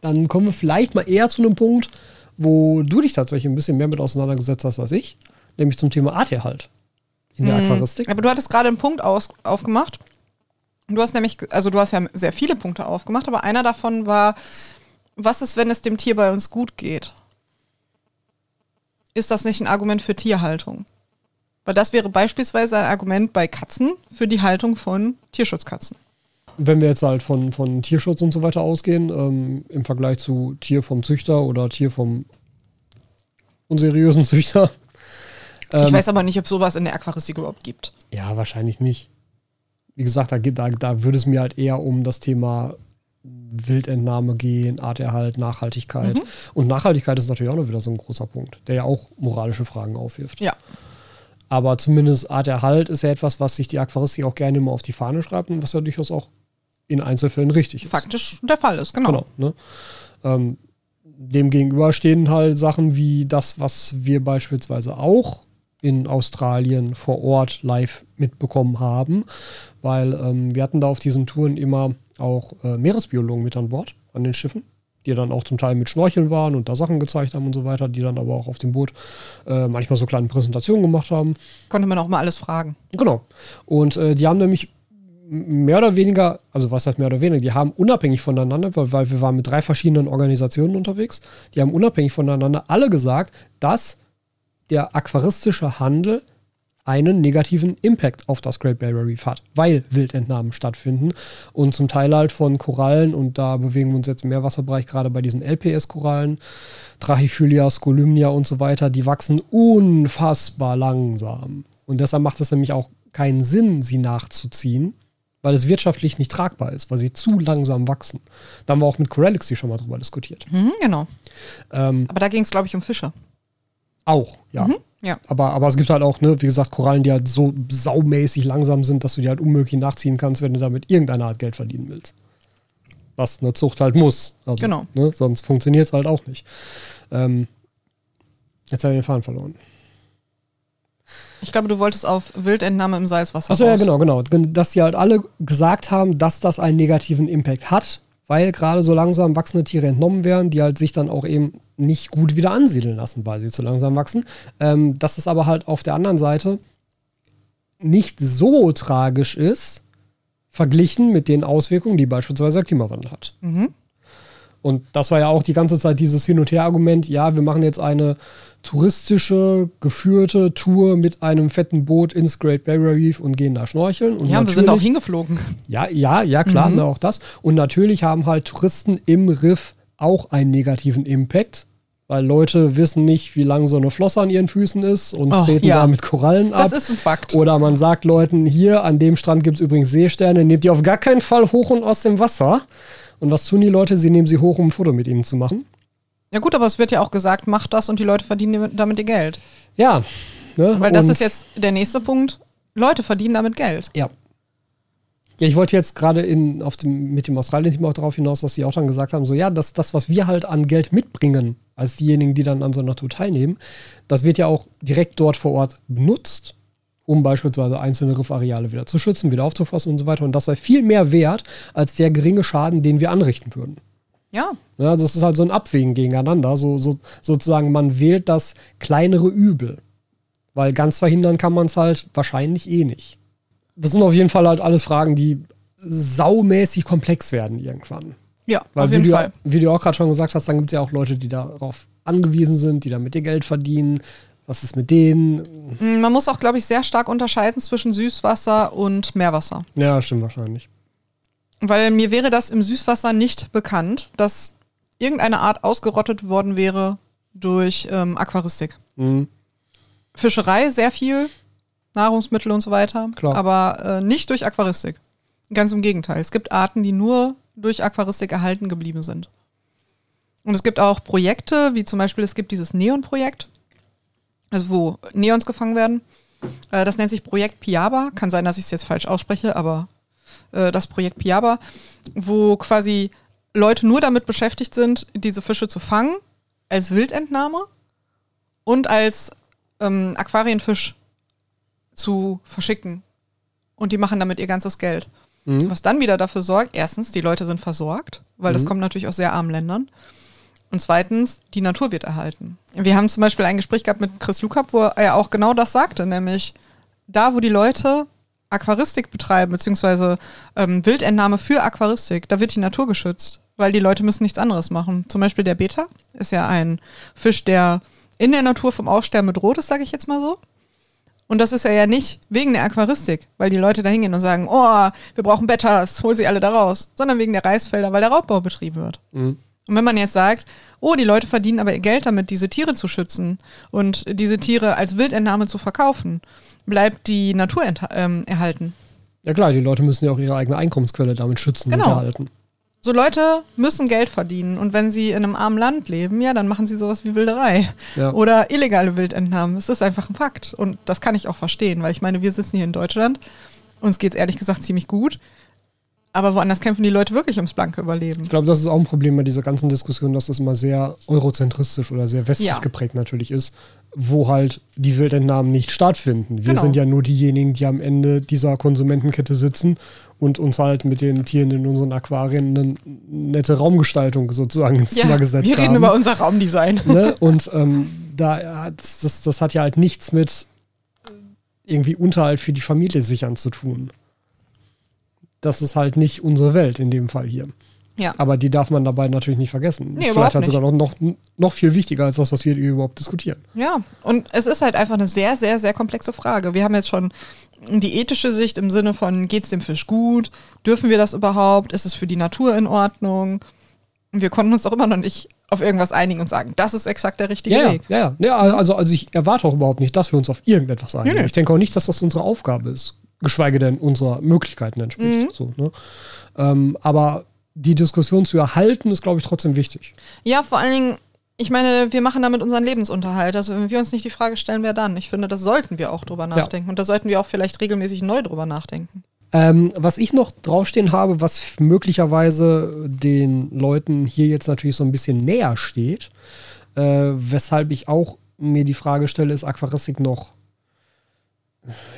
Dann kommen wir vielleicht mal eher zu einem Punkt, wo du dich tatsächlich ein bisschen mehr mit auseinandergesetzt hast als ich, nämlich zum Thema Arterhalt in der Aquaristik. Aber du hattest gerade einen Punkt aus, aufgemacht. Du hast nämlich, also du hast ja sehr viele Punkte aufgemacht, aber einer davon war, was ist, wenn es dem Tier bei uns gut geht? Ist das nicht ein Argument für Tierhaltung? Weil das wäre beispielsweise ein Argument bei Katzen für die Haltung von Tierschutzkatzen. Wenn wir jetzt halt von, von Tierschutz und so weiter ausgehen, ähm, im Vergleich zu Tier vom Züchter oder Tier vom unseriösen Züchter. ich Ähm, weiß aber nicht, ob sowas in der Aquaristik überhaupt gibt. Ja, wahrscheinlich nicht. Wie gesagt, da, da, da würde es mir halt eher um das Thema Wildentnahme gehen, Arterhalt, Nachhaltigkeit. Und Nachhaltigkeit ist natürlich auch noch wieder so ein großer Punkt, der ja auch moralische Fragen aufwirft. Ja. Aber zumindest Arterhalt ist ja etwas, was sich die Aquaristik auch gerne immer auf die Fahne schreibt und was ja durchaus auch in Einzelfällen richtig ist. Faktisch der Fall ist, genau. Genau. Ne? Ähm, dem gegenüber stehen halt Sachen wie das, was wir beispielsweise auch in Australien vor Ort live mitbekommen haben, weil ähm, wir hatten da auf diesen Touren immer auch äh, Meeresbiologen mit an Bord an den Schiffen, die dann auch zum Teil mit Schnorcheln waren und da Sachen gezeigt haben und so weiter, die dann aber auch auf dem Boot äh, manchmal so kleine Präsentationen gemacht haben. Konnte man auch mal alles fragen. Genau. Und äh, die haben nämlich mehr oder weniger, also was heißt mehr oder weniger, die haben unabhängig voneinander, weil, weil wir waren mit drei verschiedenen Organisationen unterwegs, die haben unabhängig voneinander alle gesagt, dass der aquaristische Handel einen negativen Impact auf das Great Barrier Reef hat, weil Wildentnahmen stattfinden und zum Teil halt von Korallen und da bewegen wir uns jetzt im Meerwasserbereich gerade bei diesen LPS-Korallen, Trachyphylia, Scolymnia und so weiter, die wachsen unfassbar langsam und deshalb macht es nämlich auch keinen Sinn, sie nachzuziehen, weil es wirtschaftlich nicht tragbar ist, weil sie zu langsam wachsen. Da haben wir auch mit Corellixy schon mal drüber diskutiert. Mhm, genau. Ähm, Aber da ging es, glaube ich, um Fische. auch, ja. Ja. Aber, aber es gibt halt auch, ne, wie gesagt, Korallen, die halt so saumäßig langsam sind, dass du die halt unmöglich nachziehen kannst, wenn du damit irgendeine Art Geld verdienen willst. Was eine Zucht halt muss. Also, Genau. Ne, sonst funktioniert es halt auch nicht. Ähm, jetzt habe ich den Faden verloren. Ich glaube, du wolltest auf Wildentnahme im Salzwasser Achso, ja, genau, genau. Dass die halt alle gesagt haben, dass das einen negativen Impact hat, weil gerade so langsam wachsende Tiere entnommen werden, die halt sich dann auch eben nicht gut wieder ansiedeln lassen, weil sie zu langsam wachsen. Ähm, dass es aber halt auf der anderen Seite nicht so tragisch ist, verglichen mit den Auswirkungen, die beispielsweise der Klimawandel hat. Mhm. Und das war ja auch die ganze Zeit dieses Hin- und Her-Argument, ja, wir machen jetzt eine touristische, geführte Tour mit einem fetten Boot ins Great Barrier Reef und gehen da schnorcheln. Und Ja, wir sind auch hingeflogen. ja, ja, ja, klar, ne, auch das. Und natürlich haben halt Touristen im Riff auch einen negativen Impact, weil Leute wissen nicht, wie lang so eine Flosse an ihren Füßen ist und Oh, treten ja. da mit Korallen ab. Das ist ein Fakt. Oder man sagt Leuten, hier an dem Strand gibt es übrigens Seesterne, nehmt die auf gar keinen Fall hoch und aus dem Wasser. Und was tun die Leute? Sie nehmen sie hoch, um ein Foto mit ihnen zu machen. Ja gut, aber es wird ja auch gesagt, mach das und die Leute verdienen damit ihr Geld. Ja. Ne? Weil das und- ist jetzt der nächste Punkt. Leute verdienen damit Geld. Ja. Ja, ich wollte jetzt gerade in, auf dem, mit dem Australien-Team auch darauf hinaus, dass sie auch dann gesagt haben, so ja, das, das, was wir halt an Geld mitbringen, als diejenigen, die dann an so einer Tour teilnehmen, das wird ja auch direkt dort vor Ort benutzt, um beispielsweise einzelne Riffareale wieder zu schützen, wieder aufzufassen und so weiter. Und das sei viel mehr wert als der geringe Schaden, den wir anrichten würden. Ja. Ja, also es ist halt so ein Abwägen gegeneinander. So, so, sozusagen, man wählt das kleinere Übel. Weil ganz verhindern kann man es halt wahrscheinlich eh nicht. Das sind auf jeden Fall halt alles Fragen, die saumäßig komplex werden irgendwann. Ja, Weil auf wie jeden du, Fall. wie du auch gerade schon gesagt hast, dann gibt es ja auch Leute, die darauf angewiesen sind, die damit ihr Geld verdienen. Was ist mit denen? Mm, Man muss auch, glaube ich, sehr stark unterscheiden zwischen Süßwasser und Meerwasser. Ja, stimmt wahrscheinlich. Weil mir wäre das im Süßwasser nicht bekannt, dass irgendeine Art ausgerottet worden wäre durch ähm, Aquaristik. Mhm. Fischerei sehr viel, Nahrungsmittel und so weiter, Klar. aber äh, nicht durch Aquaristik. Ganz im Gegenteil. Es gibt Arten, die nur durch Aquaristik erhalten geblieben sind. Und es gibt auch Projekte, wie zum Beispiel es gibt dieses Neon-Projekt, also wo Neons gefangen werden. Äh, das nennt sich Projekt Piaba. Kann sein, dass ich es jetzt falsch ausspreche, aber äh, das Projekt Piaba, wo quasi Leute nur damit beschäftigt sind, diese Fische zu fangen, als Wildentnahme und als ähm, Aquarienfisch zu verschicken. Und die machen damit ihr ganzes Geld. Mhm. Was dann wieder dafür sorgt, erstens, die Leute sind versorgt, weil das Mhm. kommt natürlich aus sehr armen Ländern. Und zweitens, die Natur wird erhalten. Wir haben zum Beispiel ein Gespräch gehabt mit Chris Lukap, wo er auch genau das sagte, nämlich da, wo die Leute Aquaristik betreiben, beziehungsweise ähm, Wildentnahme für Aquaristik, da wird die Natur geschützt, weil die Leute müssen nichts anderes machen. Zum Beispiel der Beta ist ja ein Fisch, der in der Natur vom Aussterben bedroht ist, sage ich jetzt mal so. Und das ist er ja nicht wegen der Aquaristik, weil die Leute da hingehen und sagen, oh, wir brauchen Bettas, hol sie alle da raus, sondern wegen der Reisfelder, weil der Raubbau betrieben wird. Mhm. Und wenn man jetzt sagt, oh, die Leute verdienen aber ihr Geld damit, diese Tiere zu schützen und diese Tiere als Wildentnahme zu verkaufen, bleibt die Natur ähm, erhalten. Ja klar, die Leute müssen ja auch ihre eigene Einkommensquelle damit schützen genau. und erhalten. So Leute müssen Geld verdienen und wenn sie in einem armen Land leben, ja, dann machen sie sowas wie Wilderei ja. oder illegale Wildentnahmen. Es ist einfach ein Fakt und das kann ich auch verstehen, weil ich meine, wir sitzen hier in Deutschland, uns geht es ehrlich gesagt ziemlich gut. Aber woanders kämpfen die Leute wirklich ums blanke Überleben. Ich glaube, das ist auch ein Problem bei dieser ganzen Diskussion, dass das immer sehr eurozentristisch oder sehr westlich ja. geprägt natürlich ist, wo halt die Wildentnahmen nicht stattfinden. Wir genau. sind ja nur diejenigen, die am Ende dieser Konsumentenkette sitzen und uns halt mit den Tieren in unseren Aquarien eine nette Raumgestaltung sozusagen ins ja, Zimmer gesetzt haben. Wir reden haben. über unser Raumdesign. Ne? Und ähm, da, das, das, das hat ja halt nichts mit irgendwie Unterhalt für die Familie sichern zu tun das ist halt nicht unsere Welt in dem Fall hier. Ja. Aber die darf man dabei natürlich nicht vergessen. Nee, ist vielleicht halt sogar noch, noch, noch viel wichtiger als das, was wir überhaupt diskutieren. Ja, und es ist halt einfach eine sehr, sehr, sehr komplexe Frage. Wir haben jetzt schon die ethische Sicht im Sinne von, geht es dem Fisch gut? Dürfen wir das überhaupt? Ist es für die Natur in Ordnung? Wir konnten uns doch immer noch nicht auf irgendwas einigen und sagen, das ist exakt der richtige ja, Weg. Ja, ja, ja. Also, also ich erwarte auch überhaupt nicht, dass wir uns auf irgendetwas einigen. Nee, nee. Ich denke auch nicht, dass das unsere Aufgabe ist geschweige denn unserer Möglichkeiten entspricht. Mhm. So, ne? ähm, aber die Diskussion zu erhalten, ist, glaube ich, trotzdem wichtig. Ja, vor allen Dingen, ich meine, wir machen damit unseren Lebensunterhalt. Also wenn wir uns nicht die Frage stellen, wer dann? Ich finde, das sollten wir auch drüber nachdenken. Ja. Und da sollten wir auch vielleicht regelmäßig neu drüber nachdenken. Ähm, was ich noch draufstehen habe, was möglicherweise den Leuten hier jetzt natürlich so ein bisschen näher steht, äh, weshalb ich auch mir die Frage stelle, ist Aquaristik noch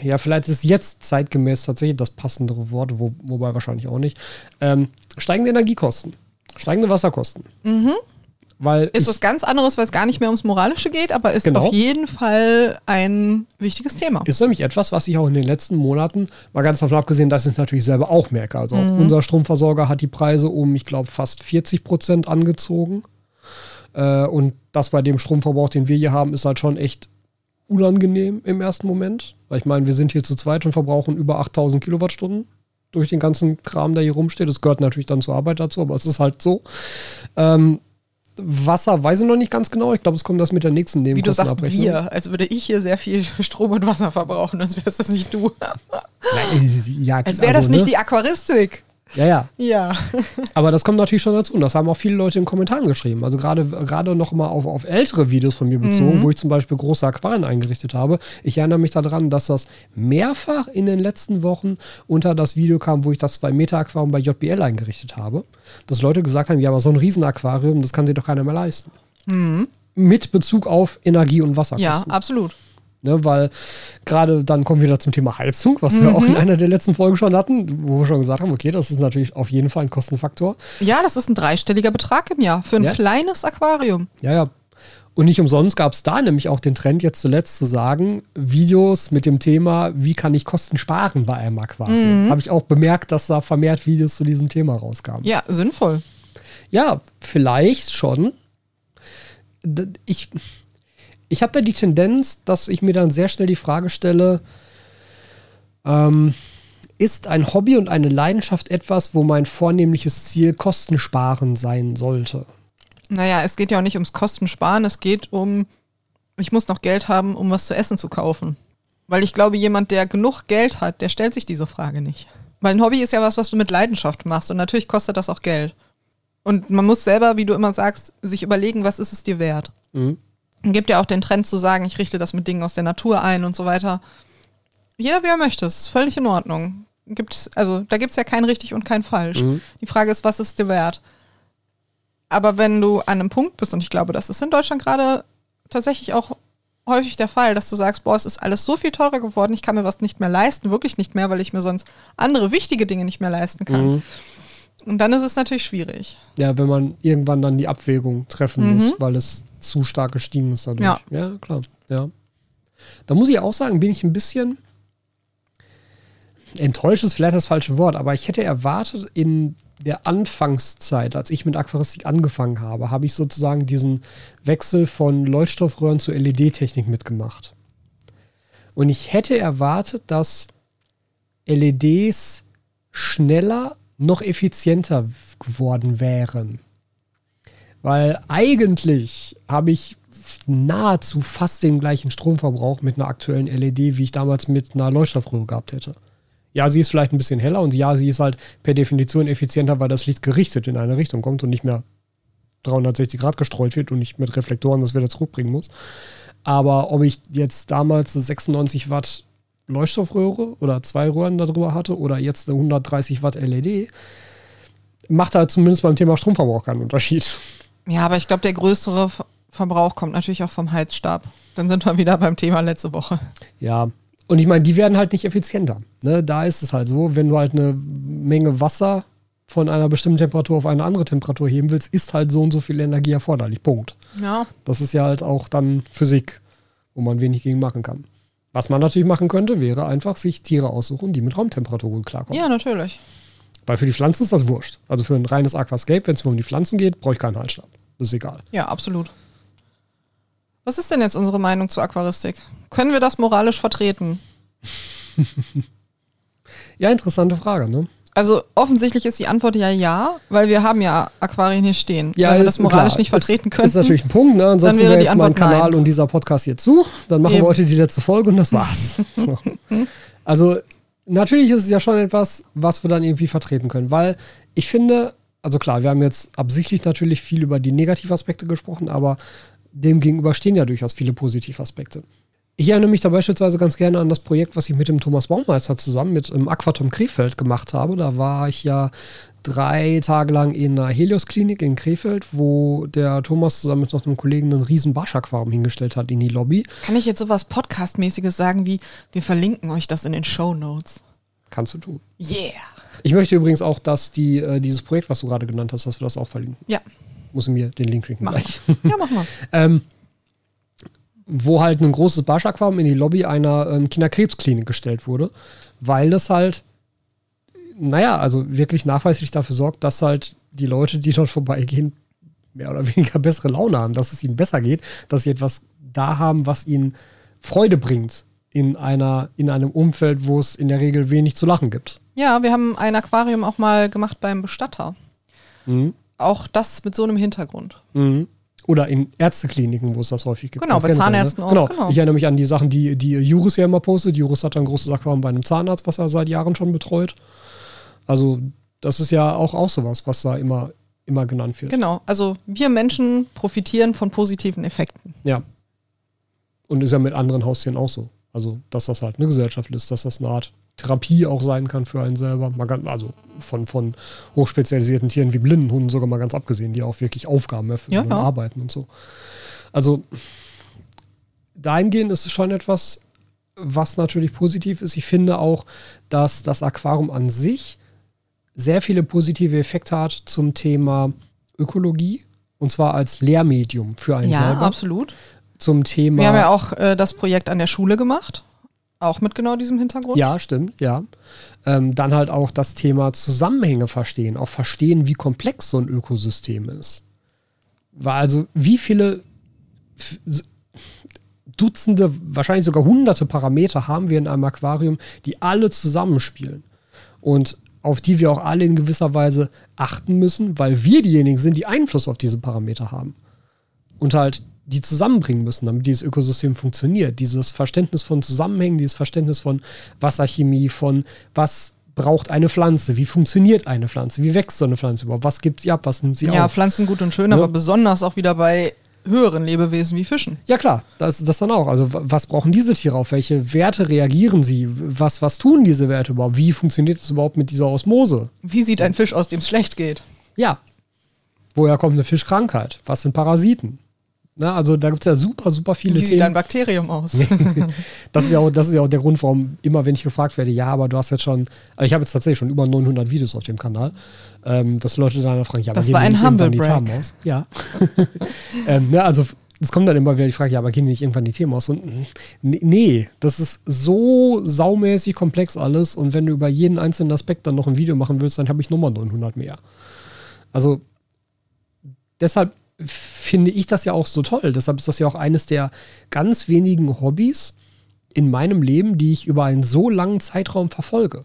ja, vielleicht ist jetzt zeitgemäß tatsächlich das passendere Wort, wo, wobei wahrscheinlich auch nicht. Ähm, steigende Energiekosten, steigende Wasserkosten. Mhm. Weil ist was ganz anderes, weil es gar nicht mehr ums Moralische geht, aber ist genau. auf jeden Fall ein wichtiges Thema. Ist nämlich etwas, was ich auch in den letzten Monaten, mal ganz davon abgesehen, dass ich es natürlich selber auch merke. Also mhm. unser Stromversorger hat die Preise um, ich glaube, fast 40 Prozent angezogen. Äh, und das bei dem Stromverbrauch, den wir hier haben, ist halt schon echt unangenehm im ersten Moment. Weil ich meine, wir sind hier zu zweit und verbrauchen über 8000 Kilowattstunden durch den ganzen Kram, der hier rumsteht. Das gehört natürlich dann zur Arbeit dazu, aber es ist halt so. Ähm, Wasser weiß ich noch nicht ganz genau. Ich glaube, es kommt das mit der nächsten Nebenkostenabrechnung. Wie du sagst wir, als würde ich hier sehr viel Strom und Wasser verbrauchen, als wäre das nicht du. Ja, als wäre also, das nicht ne? die Aquaristik. Ja, ja. Ja. Aber das kommt natürlich schon dazu. Und das haben auch viele Leute in Kommentaren geschrieben. Also gerade, gerade noch mal auf, auf ältere Videos von mir bezogen, mhm. wo ich zum Beispiel große Aquarien eingerichtet habe. Ich erinnere mich daran, dass das mehrfach in den letzten Wochen unter das Video kam, wo ich das 2-Meter-Aquarium bei JBL eingerichtet habe. Dass Leute gesagt haben, ja, aber so ein Riesenaquarium, das kann sich doch keiner mehr leisten. Mhm. Mit Bezug auf Energie- und Wasserkosten. Ja, absolut. Ne, weil gerade dann kommen wir wieder zum Thema Heizung, was mhm. wir auch in einer der letzten Folgen schon hatten, wo wir schon gesagt haben, okay, das ist natürlich auf jeden Fall ein Kostenfaktor. Ja, das ist ein dreistelliger Betrag im Jahr für ein ja. kleines Aquarium. Ja, ja. Und nicht umsonst gab es da nämlich auch den Trend, jetzt zuletzt zu sagen, Videos mit dem Thema, wie kann ich Kosten sparen bei einem Aquarium. Mhm. Habe ich auch bemerkt, dass da vermehrt Videos zu diesem Thema rauskamen. Ja, sinnvoll. Ja, vielleicht schon. Ich, ich habe da die Tendenz, dass ich mir dann sehr schnell die Frage stelle, ähm, ist ein Hobby und eine Leidenschaft etwas, wo mein vornehmliches Ziel Kostensparen sein sollte? Naja, es geht ja auch nicht ums Kostensparen, es geht um, ich muss noch Geld haben, um was zu essen zu kaufen. Weil ich glaube, jemand, der genug Geld hat, der stellt sich diese Frage nicht. Weil ein Hobby ist ja was, was du mit Leidenschaft machst und natürlich kostet das auch Geld. Und man muss selber, wie du immer sagst, sich überlegen, was ist es dir wert. Mhm gibt ja auch den Trend zu sagen, ich richte das mit Dingen aus der Natur ein und so weiter. Jeder, wie er möchte, ist völlig in Ordnung. Gibt's, also da gibt es ja kein richtig und kein falsch. Mhm. Die Frage ist, was ist dir wert? Aber wenn du an einem Punkt bist, und ich glaube, das ist in Deutschland gerade tatsächlich auch häufig der Fall, dass du sagst, boah, es ist alles so viel teurer geworden, ich kann mir was nicht mehr leisten, wirklich nicht mehr, weil ich mir sonst andere wichtige Dinge nicht mehr leisten kann. Mhm. Und dann ist es natürlich schwierig. Ja, wenn man irgendwann dann die Abwägung treffen Mhm. muss, weil es zu stark gestiegen ist dadurch. Ja. ja, klar. Ja. Da muss ich auch sagen, bin ich ein bisschen enttäuscht ist vielleicht das falsche Wort, aber ich hätte erwartet, in der Anfangszeit, als ich mit Aquaristik angefangen habe, habe ich sozusagen diesen Wechsel von Leuchtstoffröhren zu LED-Technik mitgemacht. Und ich hätte erwartet, dass LEDs schneller, noch effizienter geworden wären. Weil eigentlich habe ich nahezu fast den gleichen Stromverbrauch mit einer aktuellen LED, wie ich damals mit einer Leuchtstoffröhre gehabt hätte. Ja, sie ist vielleicht ein bisschen heller und ja, sie ist halt per Definition effizienter, weil das Licht gerichtet in eine Richtung kommt und nicht mehr 360 Grad gestreut wird und nicht mit Reflektoren das wieder zurückbringen muss. Aber ob ich jetzt damals eine 96 Watt Leuchtstoffröhre oder zwei Röhren darüber hatte oder jetzt eine 130 Watt LED, macht halt zumindest beim Thema Stromverbrauch keinen Unterschied. Ja, aber ich glaube, der größere Ver- Verbrauch kommt natürlich auch vom Heizstab. Dann sind wir wieder beim Thema letzte Woche. Ja, und ich meine, die werden halt nicht effizienter. Ne? Da ist es halt so, wenn du halt eine Menge Wasser von einer bestimmten Temperatur auf eine andere Temperatur heben willst, ist halt so und so viel Energie erforderlich. Punkt. Ja. Das ist ja halt auch dann Physik, wo man wenig gegen machen kann. Was man natürlich machen könnte, wäre einfach sich Tiere aussuchen, die mit Raumtemperatur gut klarkommen. Ja, natürlich. Weil für die Pflanzen ist das wurscht. Also für ein reines Aquascape, wenn es nur um die Pflanzen geht, brauche ich keinen Halsstab. Das ist egal. Ja, absolut. Was ist denn jetzt unsere Meinung zu Aquaristik? Können wir das moralisch vertreten? Ja, interessante Frage, ne? Also offensichtlich ist die Antwort ja ja, weil wir haben ja Aquarien hier stehen. Ja, Wenn wir das moralisch klar. nicht vertreten ist, könnten. Ist natürlich ein Punkt, ne? Ansonsten wäre wäre die jetzt mein Antwort Kanal nein. und dieser Podcast hier zu. Dann machen Eben. wir heute die letzte Folge und das war's. So. also, natürlich ist es ja schon etwas, was wir dann irgendwie vertreten können, weil ich finde, also klar, wir haben jetzt absichtlich natürlich viel über die Negativaspekte gesprochen, aber dem gegenüber stehen ja durchaus viele Positivaspekte. Ich erinnere mich da beispielsweise ganz gerne an das Projekt, was ich mit dem Thomas Baumeister zusammen mit dem Aquatom Krefeld gemacht habe. Da war ich ja drei Tage lang in einer Helios-Klinik in Krefeld, wo der Thomas zusammen mit noch einem Kollegen einen riesen Barsch-Aquarium hingestellt hat in die Lobby. Kann ich jetzt sowas Podcast-mäßiges sagen wie, wir verlinken euch das in den Show Notes. Kannst du tun. Yeah. Ich möchte übrigens auch, dass die, äh, dieses Projekt, was du gerade genannt hast, dass wir das auch verlinken. Ja, Muss mir den Link schicken machen gleich. Ja, machen wir. ähm, wo halt ein großes Barsch-Aquarium in die Lobby einer ähm, Kinderkrebsklinik gestellt wurde, weil das halt, naja, also wirklich nachweislich dafür sorgt, dass halt die Leute, die dort vorbeigehen, mehr oder weniger bessere Laune haben, dass es ihnen besser geht, dass sie etwas da haben, was ihnen Freude bringt in, einer, in einem Umfeld, wo es in der Regel wenig zu lachen gibt. Ja, wir haben ein Aquarium auch mal gemacht beim Bestatter. Mhm. Auch das mit so einem Hintergrund. Mhm. Oder in Ärztekliniken, wo es das häufig gibt. Genau, bei generell, Zahnärzten auch, Genau. genau. Ich erinnere mich an die Sachen, die, die Jurus ja immer postet. Jurus hat ein großes Aquarium bei einem Zahnarzt, was er seit Jahren schon betreut. Also, das ist ja auch, auch sowas, was da immer, immer genannt wird. Genau, also wir Menschen profitieren von positiven Effekten. Ja. Und ist ja mit anderen Haustieren auch so. Also, dass das halt eine Gesellschaft ist, dass das eine Art Therapie auch sein kann für einen selber. Mal ganz, also von, von hochspezialisierten Tieren wie Blindenhunden sogar mal ganz abgesehen, die auch wirklich Aufgaben erfüllen Ja, und ja. arbeiten und so. Also dahingehend ist es schon etwas, was natürlich positiv ist. Ich finde auch, dass das Aquarium an sich sehr viele positive Effekte hat zum Thema Ökologie. Und zwar als Lehrmedium für einen Ja, selber. absolut. Zum Thema. Wir haben ja auch äh, das Projekt an der Schule gemacht. Auch mit genau diesem Hintergrund. Ja, stimmt, ja. Ähm, dann halt auch das Thema Zusammenhänge verstehen, auch verstehen, wie komplex so ein Ökosystem ist. Weil also, wie viele Dutzende, wahrscheinlich sogar hunderte Parameter haben wir in einem Aquarium, die alle zusammenspielen. Und auf die wir auch alle in gewisser Weise achten müssen, weil wir diejenigen sind, die Einfluss auf diese Parameter haben. Und halt die zusammenbringen müssen, damit dieses Ökosystem funktioniert. Dieses Verständnis von Zusammenhängen, dieses Verständnis von Wasserchemie, von was braucht eine Pflanze, wie funktioniert eine Pflanze, wie wächst so eine Pflanze überhaupt, was gibt sie ab, was nimmt sie Ja, auf. Pflanzen gut und schön, Ja. aber besonders auch wieder bei höheren Lebewesen wie Fischen. Ja klar, das das dann auch. Also was brauchen diese Tiere auf? Welche Werte reagieren sie? Was, was tun diese Werte überhaupt? Wie funktioniert es überhaupt mit dieser Osmose? Wie sieht ein Fisch aus, dem es schlecht geht? Ja. Woher kommt eine Fischkrankheit? Was sind Parasiten? Na, also da gibt es ja super, super viele Wie sieht ein Bakterium aus? das, ist ja auch, das ist ja auch der Grund, warum immer, wenn ich gefragt werde, ja, aber du hast jetzt schon, also ich habe jetzt tatsächlich schon über 900 Videos auf dem Kanal, ähm, dass Leute dann fragen, ja, aber Das war ein Humble die Themen Break. aus? Ja. ähm, ne, also es kommt dann immer wieder die Frage, ja, aber gehen die nicht irgendwann die Themen aus? Und mm, nee, nee, das ist so saumäßig komplex alles und wenn du über jeden einzelnen Aspekt dann noch ein Video machen willst, dann habe ich nochmal 900 mehr. Also deshalb finde ich das ja auch so toll. Deshalb ist das ja auch eines der ganz wenigen Hobbys in meinem Leben, die ich über einen so langen Zeitraum verfolge.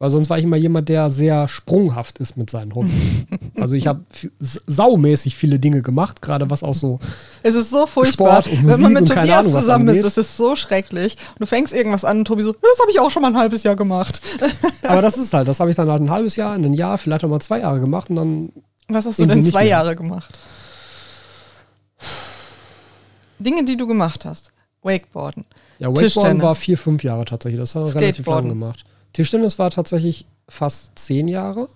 Weil sonst war ich immer jemand, der sehr sprunghaft ist mit seinen Hobbys. also ich habe saumäßig viele Dinge gemacht, gerade was auch so. Es ist so furchtbar, Sport und wenn man Musik mit Tobias Ahnung, zusammen ist. Das ist so schrecklich. Und du fängst irgendwas an und Tobi so, das habe ich auch schon mal ein halbes Jahr gemacht. Aber das ist halt, das habe ich dann halt ein halbes Jahr, ein Jahr, vielleicht auch mal zwei Jahre gemacht und dann Was hast du denn zwei mehr. Jahre gemacht? Dinge, die du gemacht hast. Wakeboarden. Ja, Wakeboarden war vier, fünf Jahre tatsächlich. Das haben wir relativ lang gemacht. Tischtennis war tatsächlich fast zehn Jahre.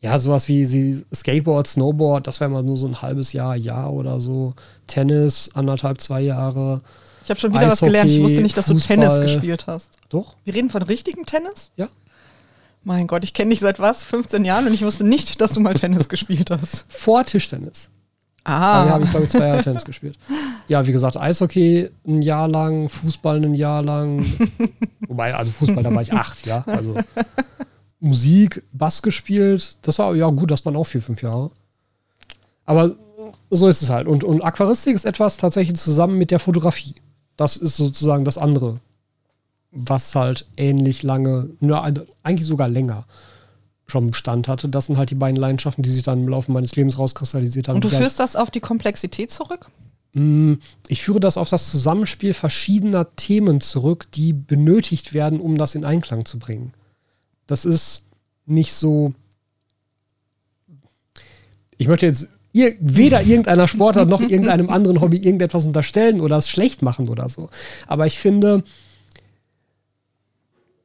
Ja, sowas wie Skateboard, Snowboard, das wäre mal nur so ein halbes Jahr, Jahr oder so. Tennis, anderthalb, zwei Jahre. Ich habe schon wieder was gelernt. Ich Eishockey, wusste nicht, dass du Fußball. Tennis gespielt hast. Doch? Wir reden von richtigem Tennis? Ja. Mein Gott, ich kenne dich seit was? 15 Jahren und ich wusste nicht, dass du mal Tennis gespielt hast. Vor Tischtennis. Da Ah, habe ich, glaube ich, zwei Jahre Tennis gespielt. Ja, wie gesagt, Eishockey ein Jahr lang, Fußball ein Jahr lang. Wobei, also Fußball, da war ich acht, ja. Also Musik, Bass gespielt. Das war, ja gut, das waren auch vier, fünf Jahre. Aber so ist es halt. Und, und Aquaristik ist etwas tatsächlich zusammen mit der Fotografie. Das ist sozusagen das andere, was halt ähnlich lange, ja, eigentlich sogar länger schon Bestand hatte. Das sind halt die beiden Leidenschaften, die sich dann im Laufe meines Lebens rauskristallisiert haben. und du führst das auf die Komplexität zurück? Mm, Ich führe das auf das Zusammenspiel verschiedener Themen zurück, die benötigt werden, um das in Einklang zu bringen. Das ist nicht so. Ich möchte jetzt ir weder irgendeiner Sportart noch irgendeinem anderen Hobby irgendetwas unterstellen oder es schlecht machen oder so. Aber ich finde,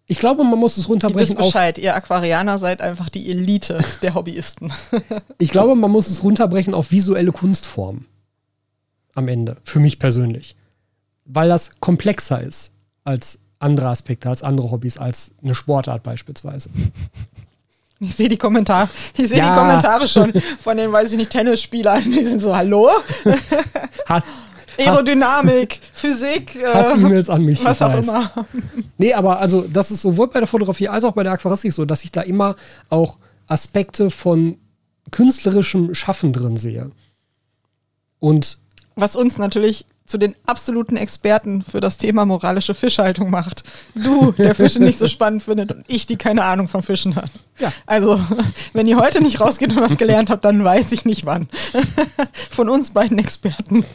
ich glaube, man muss es Ihr wisst runterbrechen auf Bescheid, ihr Aquarianer seid einfach die Elite der Hobbyisten. Ich glaube, man muss es runterbrechen auf visuelle Kunstformen. Am Ende. Für mich persönlich. Weil das komplexer ist als andere Aspekte, als andere Hobbys, als eine Sportart beispielsweise. Ich sehe die Kommentare, ich sehe Ja. die Kommentare schon von den, weiß ich nicht, Tennisspielern. Die sind so, hallo? Hass, Aerodynamik, Physik, äh, Hass-E-Mails an mich. was auch weiß. immer. Nee, aber also das ist sowohl bei der Fotografie als auch bei der Aquaristik so, dass ich da immer auch Aspekte von künstlerischem Schaffen drin sehe. Und Was uns natürlich zu den absoluten Experten für das Thema moralische Fischhaltung macht. Du, der Fische nicht so spannend findet und ich, die keine Ahnung von Fischen hat. Ja. Also, wenn ihr heute nicht rausgeht und was gelernt habt, dann weiß ich nicht wann. Von uns beiden Experten.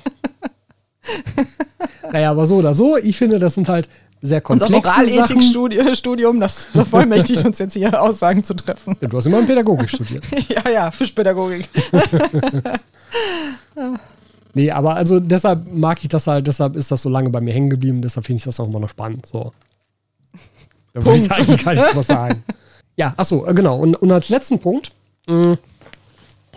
naja, aber so oder so, ich finde, das sind halt sehr Unser komplexe Sachen. Moralethikstudium, das bevollmächtigt uns jetzt hier Aussagen zu treffen. Ja, Du hast immer Pädagogik studiert. Ja, ja, Fischpädagogik. Nee, aber also deshalb mag ich das halt, deshalb ist das so lange bei mir hängen geblieben, deshalb finde ich das auch immer noch spannend. So. Da würde ich eigentlich gar nicht was sagen. Ja, achso, äh, genau. Und, und als letzten Punkt, mh,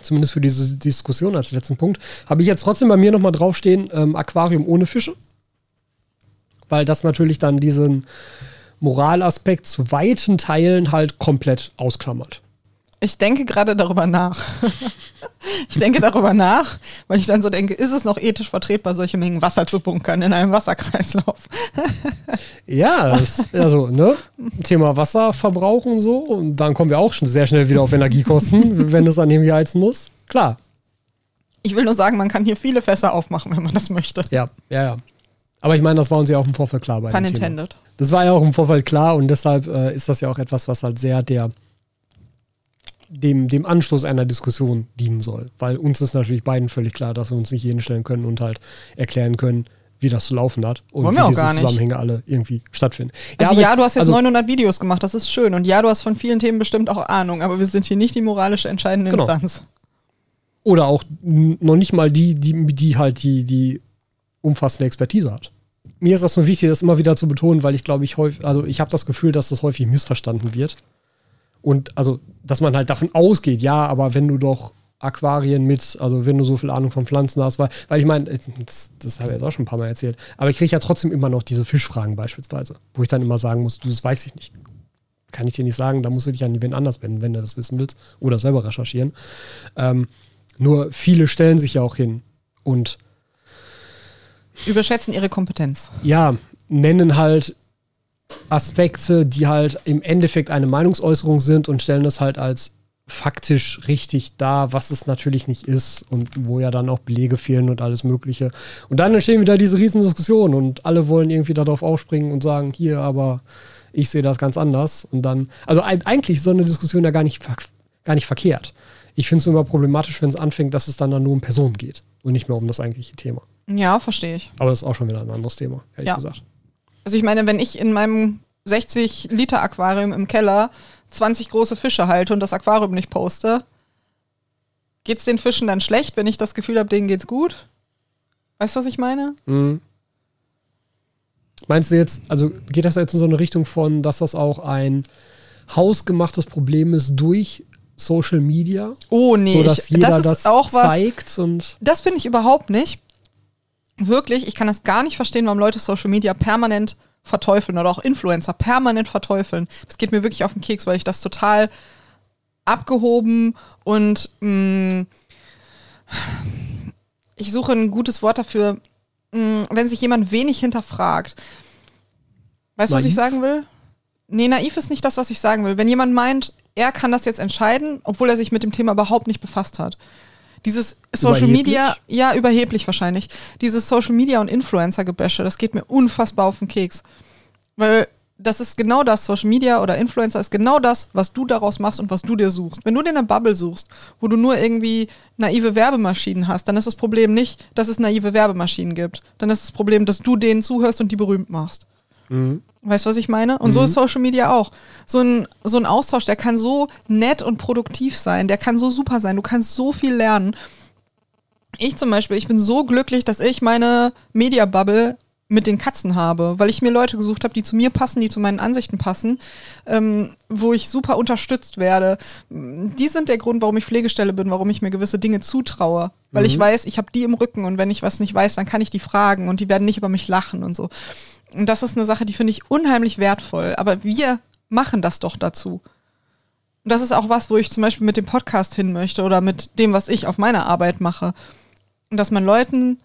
zumindest für diese Diskussion als letzten Punkt, habe ich jetzt trotzdem bei mir nochmal draufstehen, ähm, Aquarium ohne Fische. Weil das natürlich dann diesen Moralaspekt zu weiten Teilen halt komplett ausklammert. Ich denke gerade darüber nach. ich denke darüber nach, weil ich dann so denke, ist es noch ethisch vertretbar, solche Mengen Wasser zu bunkern in einem Wasserkreislauf? Ja, das, also, ne? Thema Wasserverbrauch und so. Und dann kommen wir auch schon sehr schnell wieder auf Energiekosten, wenn es dann irgendwie heizen muss. Klar. Ich will nur sagen, man kann hier viele Fässer aufmachen, wenn man das möchte. Ja, ja, ja. Aber ich meine, das war uns ja auch im Vorfeld klar bei Pun dem Thema. intended. Das war ja auch im Vorfeld klar und deshalb äh, ist das ja auch etwas, was halt sehr der dem, dem Anstoß einer Diskussion dienen soll. Weil uns ist natürlich beiden völlig klar, dass wir uns nicht jeden stellen können und halt erklären können, wie das zu laufen hat und Wollen wie wir auch diese gar nicht. Zusammenhänge alle irgendwie stattfinden. Also ja, ich- du hast jetzt also- 900 Videos gemacht, das ist schön. Und ja, du hast von vielen Themen bestimmt auch Ahnung, aber wir sind hier nicht die moralische entscheidende Genau. Instanz. Oder auch noch nicht mal die, die, die halt die, die umfassende Expertise hat. Mir ist das nur wichtig, das immer wieder zu betonen, weil ich glaube, ich häufig, also ich habe das Gefühl, dass das häufig missverstanden wird. Und also, dass man halt davon ausgeht, ja, aber wenn du doch Aquarien mit, also wenn du so viel Ahnung von Pflanzen hast, weil, weil ich meine, das, das habe ich jetzt auch schon ein paar Mal erzählt, aber ich kriege ja trotzdem immer noch diese Fischfragen beispielsweise, wo ich dann immer sagen muss, du, das weiß ich nicht. Kann ich dir nicht sagen, da musst du dich an wen anders wenden, wenn du das wissen willst oder selber recherchieren. Ähm, nur viele stellen sich ja auch hin und überschätzen ihre Kompetenz. Ja, nennen halt Aspekte, die halt im Endeffekt eine Meinungsäußerung sind und stellen das halt als faktisch richtig dar, was es natürlich nicht ist und wo ja dann auch Belege fehlen und alles Mögliche. Und dann entstehen wieder diese Riesendiskussionen und alle wollen irgendwie darauf aufspringen und sagen, hier, aber ich sehe das ganz anders. Und dann, also eigentlich ist so eine Diskussion ja gar nicht, gar nicht verkehrt. Ich finde es immer problematisch, wenn es anfängt, dass es dann, dann nur um Personen geht und nicht mehr um das eigentliche Thema. Ja, verstehe ich. Aber das ist auch schon wieder ein anderes Thema, ehrlich ja. gesagt. Also ich meine, wenn ich in meinem 60 Liter Aquarium im Keller 20 große Fische halte und das Aquarium nicht poste, geht es den Fischen dann schlecht, wenn ich das Gefühl habe, denen geht's gut? Weißt du, was ich meine? Mhm. Meinst du jetzt, also geht das jetzt in so eine Richtung von, dass das auch ein hausgemachtes Problem ist durch Social Media? Oh nee, so, dass jeder das, das auch zeigt was, und das finde ich überhaupt nicht. Wirklich, ich kann das gar nicht verstehen, warum Leute Social Media permanent verteufeln oder auch Influencer permanent verteufeln. Das geht mir wirklich auf den Keks, weil ich das total abgehoben und mh, mm, ich suche ein gutes Wort dafür, mh, mm, wenn sich jemand wenig hinterfragt. Weißt du, was ich sagen will? Nee, naiv ist nicht das, was ich sagen will. Wenn jemand meint, er kann das jetzt entscheiden, obwohl er sich mit dem Thema überhaupt nicht befasst hat. Dieses Social Media, ja, überheblich wahrscheinlich. Dieses Social Media und Influencer-Gebäsche, das geht mir unfassbar auf den Keks. Weil das ist genau das, Social Media oder Influencer ist genau das, was du daraus machst und was du dir suchst. Wenn du dir eine Bubble suchst, wo du nur irgendwie naive Werbemaschinen hast, dann ist das Problem nicht, dass es naive Werbemaschinen gibt. Dann ist das Problem, dass du denen zuhörst und die berühmt machst. Mhm. Weißt du, was ich meine? Und mhm. so ist Social Media auch. So ein, so ein Austausch, der kann so nett und produktiv sein, der kann so super sein, du kannst so viel lernen. Ich zum Beispiel, ich bin so glücklich, dass ich meine Media-Bubble mit den Katzen habe, weil ich mir Leute gesucht habe, die zu mir passen, die zu meinen Ansichten passen, ähm, wo ich super unterstützt werde. Die sind der Grund, warum ich Pflegestelle bin, warum ich mir gewisse Dinge zutraue, weil mhm. ich weiß, ich habe die im Rücken und wenn ich was nicht weiß, dann kann ich die fragen und die werden nicht über mich lachen und so. Und das ist eine Sache, die finde ich unheimlich wertvoll. Aber wir machen das doch dazu. Und das ist auch was, wo ich zum Beispiel mit dem Podcast hin möchte oder mit dem, was ich auf meiner Arbeit mache. Und dass man Leuten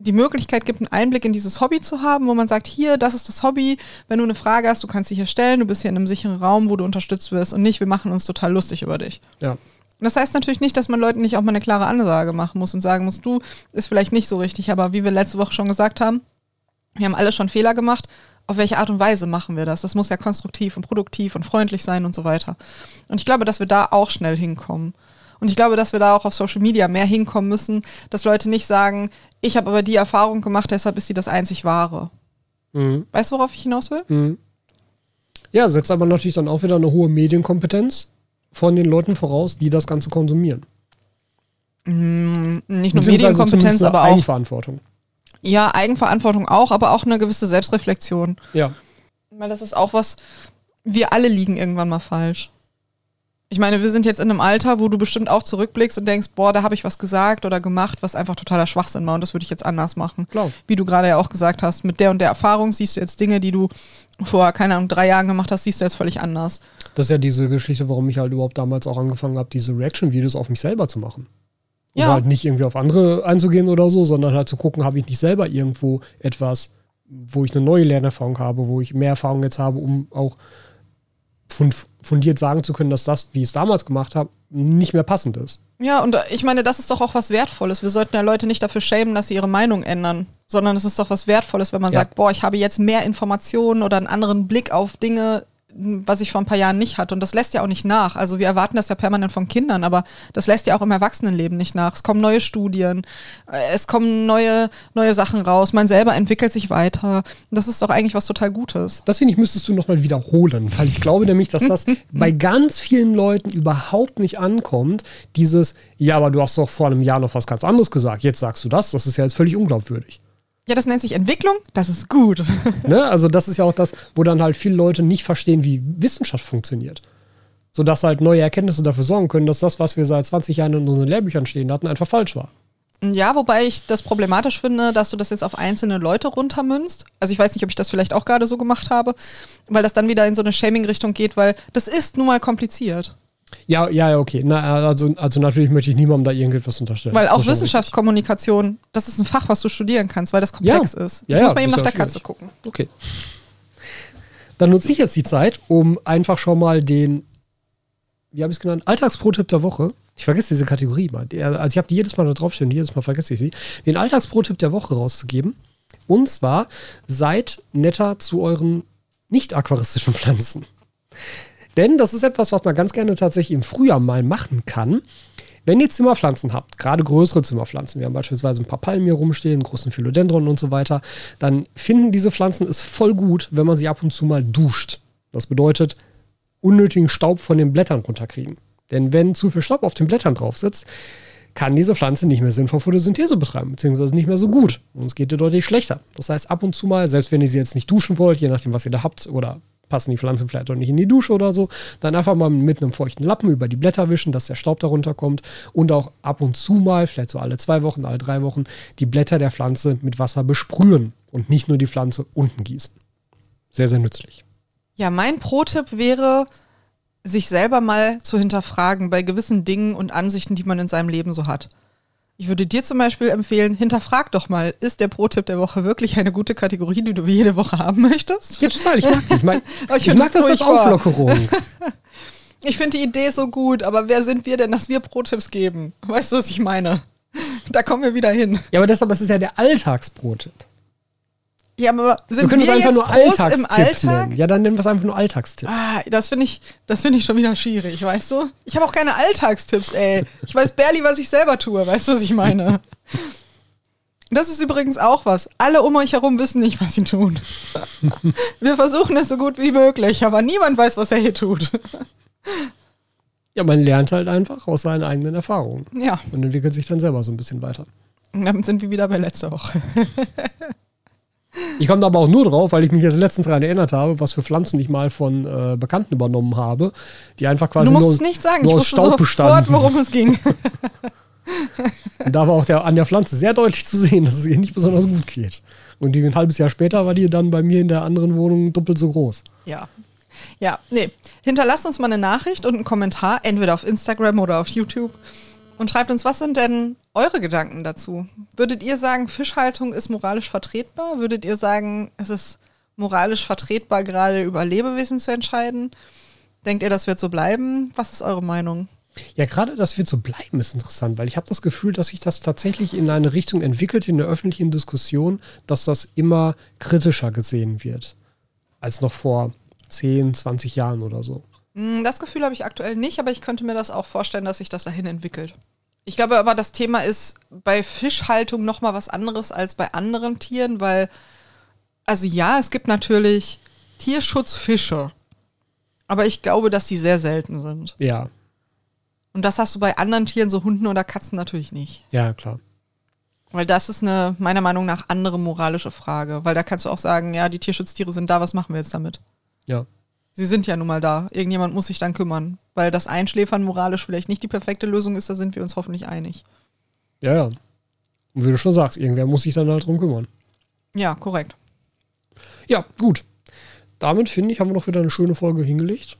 die Möglichkeit gibt, einen Einblick in dieses Hobby zu haben, wo man sagt, hier, das ist das Hobby, wenn du eine Frage hast, du kannst sie hier stellen, du bist hier in einem sicheren Raum, wo du unterstützt wirst und nicht, wir machen uns total lustig über dich. Ja. Das heißt natürlich nicht, dass man Leuten nicht auch mal eine klare Ansage machen muss und sagen muss, du, ist vielleicht nicht so richtig, aber wie wir letzte Woche schon gesagt haben, wir haben alle schon Fehler gemacht. Auf welche Art und Weise machen wir das? Das muss ja konstruktiv und produktiv und freundlich sein und so weiter. Und ich glaube, dass wir da auch schnell hinkommen. Und ich glaube, dass wir da auch auf Social Media mehr hinkommen müssen, dass Leute nicht sagen, ich habe aber die Erfahrung gemacht, deshalb ist sie das einzig wahre. Mhm. Weißt du, worauf ich hinaus will? Mhm. Ja, setzt aber natürlich dann auch wieder eine hohe Medienkompetenz von den Leuten voraus, die das Ganze konsumieren. Mhm, nicht nur Medienkompetenz, aber auch Eigenverantwortung. Ja, Eigenverantwortung auch, aber auch eine gewisse Selbstreflexion. Ja. Weil das ist auch was, wir alle liegen irgendwann mal falsch. Ich meine, wir sind jetzt in einem Alter, wo du bestimmt auch zurückblickst und denkst, boah, da habe ich was gesagt oder gemacht, was einfach totaler Schwachsinn war und das würde ich jetzt anders machen. Klar. Wie du gerade ja auch gesagt hast, mit der und der Erfahrung siehst du jetzt Dinge, die du vor, keine Ahnung, drei Jahren gemacht hast, siehst du jetzt völlig anders. Das ist ja diese Geschichte, warum ich halt überhaupt damals auch angefangen habe, diese Reaction-Videos auf mich selber zu machen. Um ja. halt nicht irgendwie auf andere einzugehen oder so, sondern halt zu gucken, habe ich nicht selber irgendwo etwas, wo ich eine neue Lernerfahrung habe, wo ich mehr Erfahrung jetzt habe, um auch fundiert sagen zu können, dass das, wie ich es damals gemacht habe, nicht mehr passend ist. Ja, und ich meine, das ist doch auch was Wertvolles. Wir sollten ja Leute nicht dafür schämen, dass sie ihre Meinung ändern, sondern es ist doch was Wertvolles, wenn man ja. sagt, boah, ich habe jetzt mehr Informationen oder einen anderen Blick auf Dinge, was ich vor ein paar Jahren nicht hatte. Und das lässt ja auch nicht nach. Also wir erwarten das ja permanent von Kindern, aber das lässt ja auch im Erwachsenenleben nicht nach. Es kommen neue Studien, äh, es kommen neue, neue Sachen raus, man selber entwickelt sich weiter. Das ist doch eigentlich was total Gutes. Das finde ich, müsstest du nochmal wiederholen, weil ich glaube nämlich, dass das bei ganz vielen Leuten überhaupt nicht ankommt. Dieses, ja, aber du hast doch vor einem Jahr noch was ganz anderes gesagt, jetzt sagst du das, das ist ja jetzt völlig unglaubwürdig. Ja, das nennt sich Entwicklung, das ist gut. Ne? Also das ist ja auch das, wo dann halt viele Leute nicht verstehen, wie Wissenschaft funktioniert. Sodass halt neue Erkenntnisse dafür sorgen können, dass das, was wir seit 20 Jahren in unseren Lehrbüchern stehen hatten, einfach falsch war. Ja, wobei ich das problematisch finde, dass du das jetzt auf einzelne Leute runtermünzt. Also ich weiß nicht, ob ich das vielleicht auch gerade so gemacht habe, weil das dann wieder in so eine Shaming-Richtung geht, weil das ist nun mal kompliziert. Ja, ja, okay. Na, also, also natürlich möchte ich niemandem da irgendetwas unterstellen. Weil auch Wissenschaftskommunikation, das ist ein Fach, was du studieren kannst, weil das komplex Ja. ist. Jetzt ja, muss man eben nach der Katze schwierig. gucken. Okay. Dann nutze ich jetzt die Zeit, um einfach schon mal den, wie habe ich es genannt, Alltagsprotipp der Woche. Ich vergesse diese Kategorie mal. Also ich habe die jedes Mal da draufstehen, und jedes Mal vergesse ich sie. Den Alltagsprotipp der Woche rauszugeben. Und zwar, seid netter zu euren nicht aquaristischen Pflanzen. Denn das ist etwas, was man ganz gerne tatsächlich im Frühjahr mal machen kann. Wenn ihr Zimmerpflanzen habt, gerade größere Zimmerpflanzen, wir haben beispielsweise ein paar Palmen hier rumstehen, einen großen Philodendron und so weiter, dann finden diese Pflanzen es voll gut, wenn man sie ab und zu mal duscht. Das bedeutet, unnötigen Staub von den Blättern runterkriegen. Denn wenn zu viel Staub auf den Blättern drauf sitzt, kann diese Pflanze nicht mehr sinnvoll Photosynthese betreiben, beziehungsweise nicht mehr so gut. Und es geht ihr deutlich schlechter. Das heißt, ab und zu mal, selbst wenn ihr sie jetzt nicht duschen wollt, je nachdem, was ihr da habt, oder passen die Pflanzen vielleicht auch nicht in die Dusche oder so, dann einfach mal mit einem feuchten Lappen über die Blätter wischen, dass der Staub darunter kommt und auch ab und zu mal, vielleicht so alle zwei Wochen, alle drei Wochen, die Blätter der Pflanze mit Wasser besprühen und nicht nur die Pflanze unten gießen. Sehr, sehr nützlich. Ja, mein Pro-Tipp wäre, sich selber mal zu hinterfragen bei gewissen Dingen und Ansichten, die man in seinem Leben so hat. Ich würde dir zum Beispiel empfehlen, hinterfrag doch mal, ist der Pro-Tipp der Woche wirklich eine gute Kategorie, die du jede Woche haben möchtest? Ja, total. Ich mag. Ich, mein, Aber ich, ich mag das das als. Auflockerung. Ich finde die Idee so gut, aber wer sind wir denn, dass wir Pro-Tipps geben? Weißt du, was ich meine? Da kommen wir wieder hin. Ja, aber deshalb, es ist ja der Alltagsprotipp. Ja, aber Wir sind können wir, einfach jetzt nur Alltagstipp Alltag? nennen. Ja, dann nennen wir es einfach nur Alltagstipp. Ah, das finde ich, das finde ich schon wieder schwierig, weißt du? Ich habe auch keine Alltagstipps, ey. Ich weiß barely, was ich selber tue, weißt du, was ich meine? Das ist übrigens auch was. Alle um euch herum wissen nicht, was sie tun. Wir versuchen es so gut wie möglich, aber niemand weiß, was er hier tut. Ja, man lernt halt einfach aus seinen eigenen Erfahrungen Ja, und entwickelt sich dann selber so ein bisschen weiter. und damit sind wir wieder bei letzter Woche. Ich komme aber auch nur drauf, weil ich mich jetzt letztens daran erinnert habe, was für Pflanzen ich mal von äh, Bekannten übernommen habe, die einfach quasi Du musst nur, es nicht sagen, nur ich aus Staub sofort, bestanden. worum es ging. Und da war auch der, an der Pflanze sehr deutlich zu sehen, dass es ihr nicht besonders gut geht. Und die, ein halbes Jahr später war die dann bei mir in der anderen Wohnung doppelt so groß. Ja. Ja, nee. Hinterlasst uns mal eine Nachricht und einen Kommentar, entweder auf Instagram oder auf YouTube. Und schreibt uns, was sind denn eure Gedanken dazu? Würdet ihr sagen, Fischhaltung ist moralisch vertretbar? Würdet ihr sagen, es ist moralisch vertretbar, gerade über Lebewesen zu entscheiden? Denkt ihr, das wird so bleiben? Was ist eure Meinung? Ja, gerade das wird so bleiben, ist interessant, weil ich habe das Gefühl, dass sich das tatsächlich in eine Richtung entwickelt in der öffentlichen Diskussion, dass das immer kritischer gesehen wird als noch vor 10, 20 Jahren oder so. Hm, Das Gefühl habe ich aktuell nicht, aber ich könnte mir das auch vorstellen, dass sich das dahin entwickelt. Ich glaube aber, das Thema ist bei Fischhaltung noch mal was anderes als bei anderen Tieren, weil, also ja, es gibt natürlich Tierschutzfische, aber ich glaube, dass die sehr selten sind. Ja, Und das hast du bei anderen Tieren, so Hunden oder Katzen, natürlich nicht. ja, klar. Weil das ist eine, meiner Meinung nach, andere moralische Frage. Weil da kannst du auch sagen, ja, die Tierschutztiere sind da, was machen wir jetzt damit? Ja. Sie sind ja nun mal da. Irgendjemand muss sich dann kümmern. Weil das Einschläfern moralisch vielleicht nicht die perfekte Lösung ist, da sind wir uns hoffentlich einig. Ja, ja. Und wie du schon sagst, irgendwer muss sich dann halt drum kümmern. Ja, korrekt. Ja, gut. Damit finde ich, haben wir doch wieder eine schöne Folge hingelegt.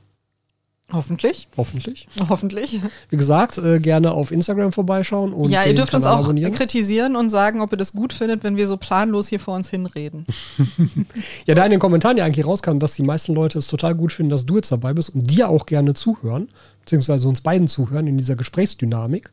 Hoffentlich. Hoffentlich. Hoffentlich. Wie gesagt, äh, gerne auf Instagram vorbeischauen und ja, ihr dürft uns Kanal auch abonnieren. kritisieren und sagen, ob ihr das gut findet, wenn wir so planlos hier vor uns hinreden. Ja, da in den Kommentaren ja eigentlich rauskam, dass die meisten Leute es total gut finden, dass du jetzt dabei bist und dir auch gerne zuhören, beziehungsweise uns beiden zuhören in dieser Gesprächsdynamik.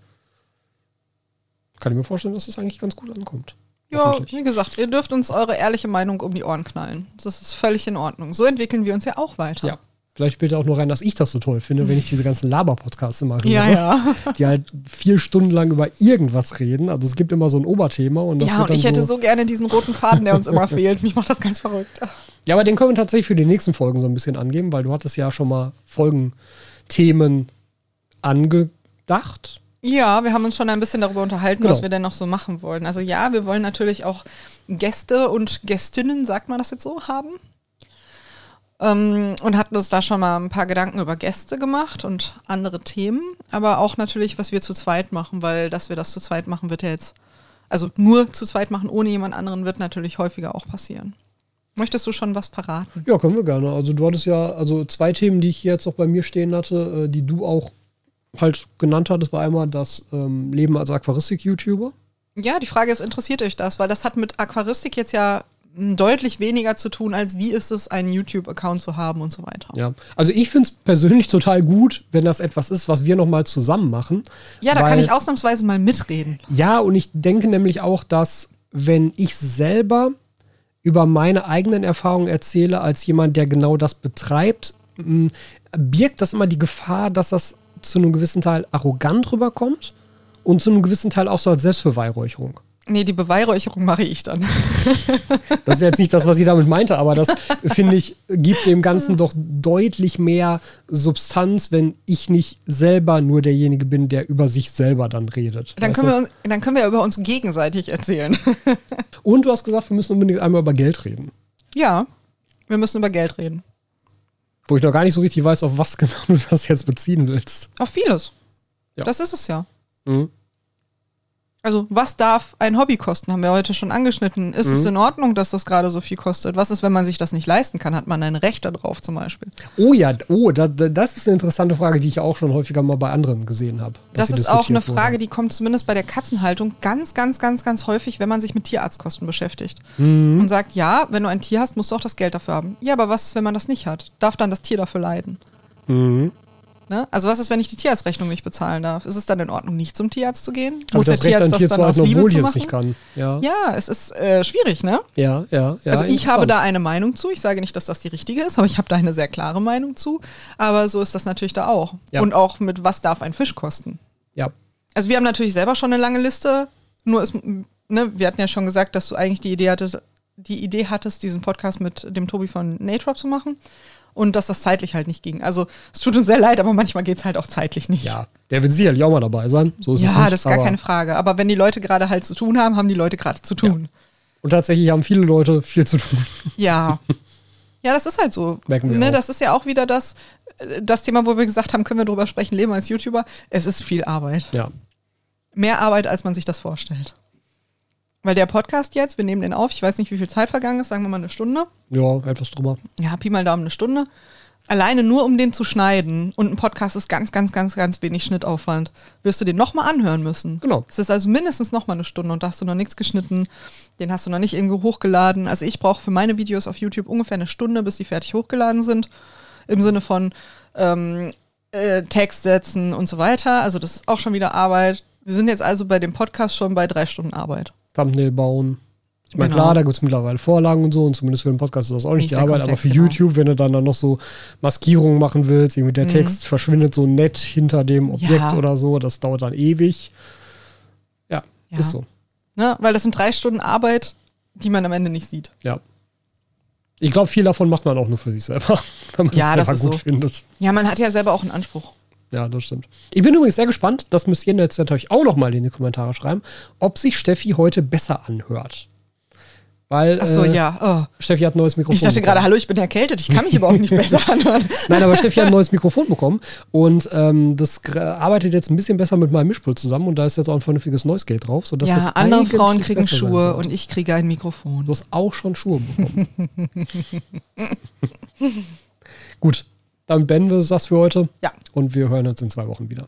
Kann ich mir vorstellen, dass das eigentlich ganz gut ankommt. Ja, wie gesagt, ihr dürft uns eure ehrliche Meinung um die Ohren knallen. Das ist völlig in Ordnung. So entwickeln wir uns ja auch weiter. Ja. Vielleicht spielt auch nur rein, dass ich das so toll finde, wenn ich diese ganzen Laber-Podcasts immer höre, Ja, ja. die halt vier Stunden lang über irgendwas reden. Also es gibt immer so ein Oberthema und das ja, und ich hätte so gerne diesen roten Faden, der uns immer fehlt. Mich macht das ganz verrückt. Ja, aber den können wir tatsächlich für die nächsten Folgen so ein bisschen angeben, weil du hattest ja schon mal Folgenthemen angedacht. Ja, wir haben uns schon ein bisschen darüber unterhalten, Genau. was wir denn noch so machen wollen. Also ja, wir wollen natürlich auch Gäste und Gästinnen, sagt man das jetzt so, haben. Ähm, und hatten uns da schon mal ein paar Gedanken über Gäste gemacht und andere Themen, aber auch natürlich, was wir zu zweit machen, weil dass wir das zu zweit machen, wird ja jetzt, also nur zu zweit machen ohne jemand anderen, wird natürlich häufiger auch passieren. Möchtest du schon was verraten? Ja, können wir gerne. Also du hattest ja, also zwei Themen, die ich jetzt auch bei mir stehen hatte, äh, die du auch halt genannt hattest, war einmal das ähm, Leben als Aquaristik-YouTuber. Ja, die Frage ist, interessiert euch das? Weil das hat mit Aquaristik jetzt ja deutlich weniger zu tun, als wie ist es, einen YouTube-Account zu haben und so weiter. Ja, also ich finde es persönlich total gut, wenn das etwas ist, was wir nochmal zusammen machen. Ja, da kann ich ausnahmsweise mal mitreden. Ja, und ich denke nämlich auch, dass wenn ich selber über meine eigenen Erfahrungen erzähle, als jemand, der genau das betreibt, birgt das immer die Gefahr, dass das zu einem gewissen Teil arrogant rüberkommt und zu einem gewissen Teil auch so als Selbstbeweihräucherung. Nee, die Beweihräucherung mache ich dann. Das ist jetzt nicht das, was ich damit meinte, aber das, finde ich, gibt dem Ganzen doch deutlich mehr Substanz, wenn ich nicht selber nur derjenige bin, der über sich selber dann redet. Dann, können wir, uns, dann können wir über uns gegenseitig erzählen. Und du hast gesagt, wir müssen unbedingt einmal über Geld reden. Ja, wir müssen über Geld reden. Wo ich noch gar nicht so richtig weiß, auf was genau du das jetzt beziehen willst. Auf vieles. Ja. Das ist es ja. Mhm. Also, was darf ein Hobby kosten? Haben wir heute schon angeschnitten. Ist mhm. es in Ordnung, dass das gerade so viel kostet? Was ist, wenn man sich das nicht leisten kann? Hat man ein Recht darauf zum Beispiel? Oh ja, oh, da, das ist eine interessante Frage, die ich auch schon häufiger mal bei anderen gesehen habe. Das ist auch eine Frage, wurde. die kommt zumindest bei der Katzenhaltung ganz, ganz, ganz, ganz häufig, wenn man sich mit Tierarztkosten beschäftigt. Mhm. Und sagt, ja, wenn du ein Tier hast, musst du auch das Geld dafür haben. Ja, aber was ist, wenn man das nicht hat? Darf dann das Tier dafür leiden? Mhm. Ne? Also was ist, wenn ich die Tierarztrechnung nicht bezahlen darf? Ist es dann in Ordnung, nicht zum Tierarzt zu gehen? Muss der Tierarzt das Tier dann aus Liebe zu machen? Nicht kann. Ja. ja, es ist äh, schwierig, ne? Ja, ja, ja. Also ich habe da eine Meinung zu. Ich sage nicht, dass das die richtige ist, aber ich habe da eine sehr klare Meinung zu. Aber so ist das natürlich da auch. Ja. Und auch mit was darf ein Fisch kosten? Ja. Also wir haben natürlich selber schon eine lange Liste. Nur ist, ne, wir hatten ja schon gesagt, dass du eigentlich die Idee hattest, die Idee hattest, diesen Podcast mit dem Tobi von Natrop zu machen und dass das zeitlich halt nicht ging. Also es tut uns sehr leid, aber manchmal geht es halt auch zeitlich nicht. Ja, der wird sicherlich auch mal dabei sein. So ist ja, es nicht, das ist gar keine Frage. Aber wenn die Leute gerade halt zu tun haben, haben die Leute gerade zu tun. Ja. Und tatsächlich haben viele Leute viel zu tun. Ja. Ja, das ist halt so. Merken wir ne, Das ist ja auch wieder das, das Thema, wo wir gesagt haben, können wir drüber sprechen, leben als YouTuber. Es ist viel Arbeit. Ja. Mehr Arbeit, als man sich das vorstellt. Weil der Podcast jetzt, wir nehmen den auf, ich weiß nicht, wie viel Zeit vergangen ist, sagen wir mal eine Stunde. Ja, etwas drüber. Ja, Pi mal Daumen eine Stunde. Alleine nur um den zu schneiden und ein Podcast ist ganz, ganz, ganz, ganz wenig Schnittaufwand, wirst du den nochmal anhören müssen. Genau. Es ist also mindestens nochmal eine Stunde und da hast du noch nichts geschnitten, den hast du noch nicht irgendwo hochgeladen. Also ich brauche für meine Videos auf YouTube ungefähr eine Stunde, bis die fertig hochgeladen sind. Im Sinne von ähm, äh, Text setzen und so weiter. Also das ist auch schon wieder Arbeit. Wir sind jetzt also bei dem Podcast schon bei drei Stunden Arbeit. Thumbnail bauen. Ich meine, genau. klar, da gibt es mittlerweile Vorlagen und so und zumindest für den Podcast ist das auch nicht, nicht die Arbeit, komplex, aber für genau. YouTube, wenn du dann, dann noch so Maskierungen machen willst, irgendwie der mhm. Text verschwindet so nett hinter dem Objekt ja. oder so, das dauert dann ewig. Ja, ja. ist so. Ne? Weil das sind drei Stunden Arbeit, die man am Ende nicht sieht. Ja. Ich glaube, viel davon macht man auch nur für sich selber, wenn man ja, es selber gut so. findet. Ja, man hat ja selber auch einen Anspruch. Ja, das stimmt. Ich bin übrigens sehr gespannt, das müsst ihr jetzt natürlich auch noch mal in die Kommentare schreiben, ob sich Steffi heute besser anhört. Weil, Ach so, äh, ja. Oh. Steffi hat ein neues Mikrofon. Ich dachte gerade, hallo, ich bin erkältet, ich kann mich überhaupt nicht besser anhören. Nein, aber Steffi hat ein neues Mikrofon bekommen und ähm, das arbeitet jetzt ein bisschen besser mit meinem Mischpult zusammen und da ist jetzt auch ein vernünftiges Noise Gate drauf. Sodass ja, andere Frauen kriegen Schuhe und ich kriege ein Mikrofon. Du hast auch schon Schuhe bekommen. Gut, dann beenden wir das für heute. Ja. Und wir hören uns in zwei Wochen wieder.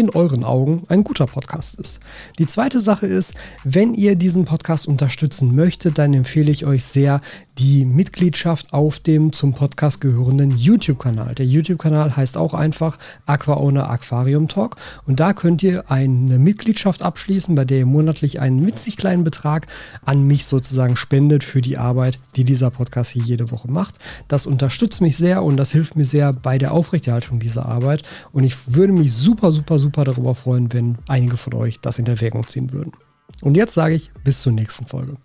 in euren Augen ein guter Podcast ist. Die zweite Sache ist, wenn ihr diesen Podcast unterstützen möchtet, dann empfehle ich euch sehr die Mitgliedschaft auf dem zum Podcast gehörenden YouTube-Kanal. Der YouTube-Kanal heißt auch einfach Aquaowner Aquarium Talk und da könnt ihr eine Mitgliedschaft abschließen, bei der ihr monatlich einen winzig kleinen Betrag an mich sozusagen spendet für die Arbeit, die dieser Podcast hier jede Woche macht. Das unterstützt mich sehr und das hilft mir sehr bei der Aufrechterhaltung dieser Arbeit und ich würde mich super, super, super darüber freuen, wenn einige von euch das in Erwägung ziehen würden. Und jetzt sage ich bis zur nächsten Folge.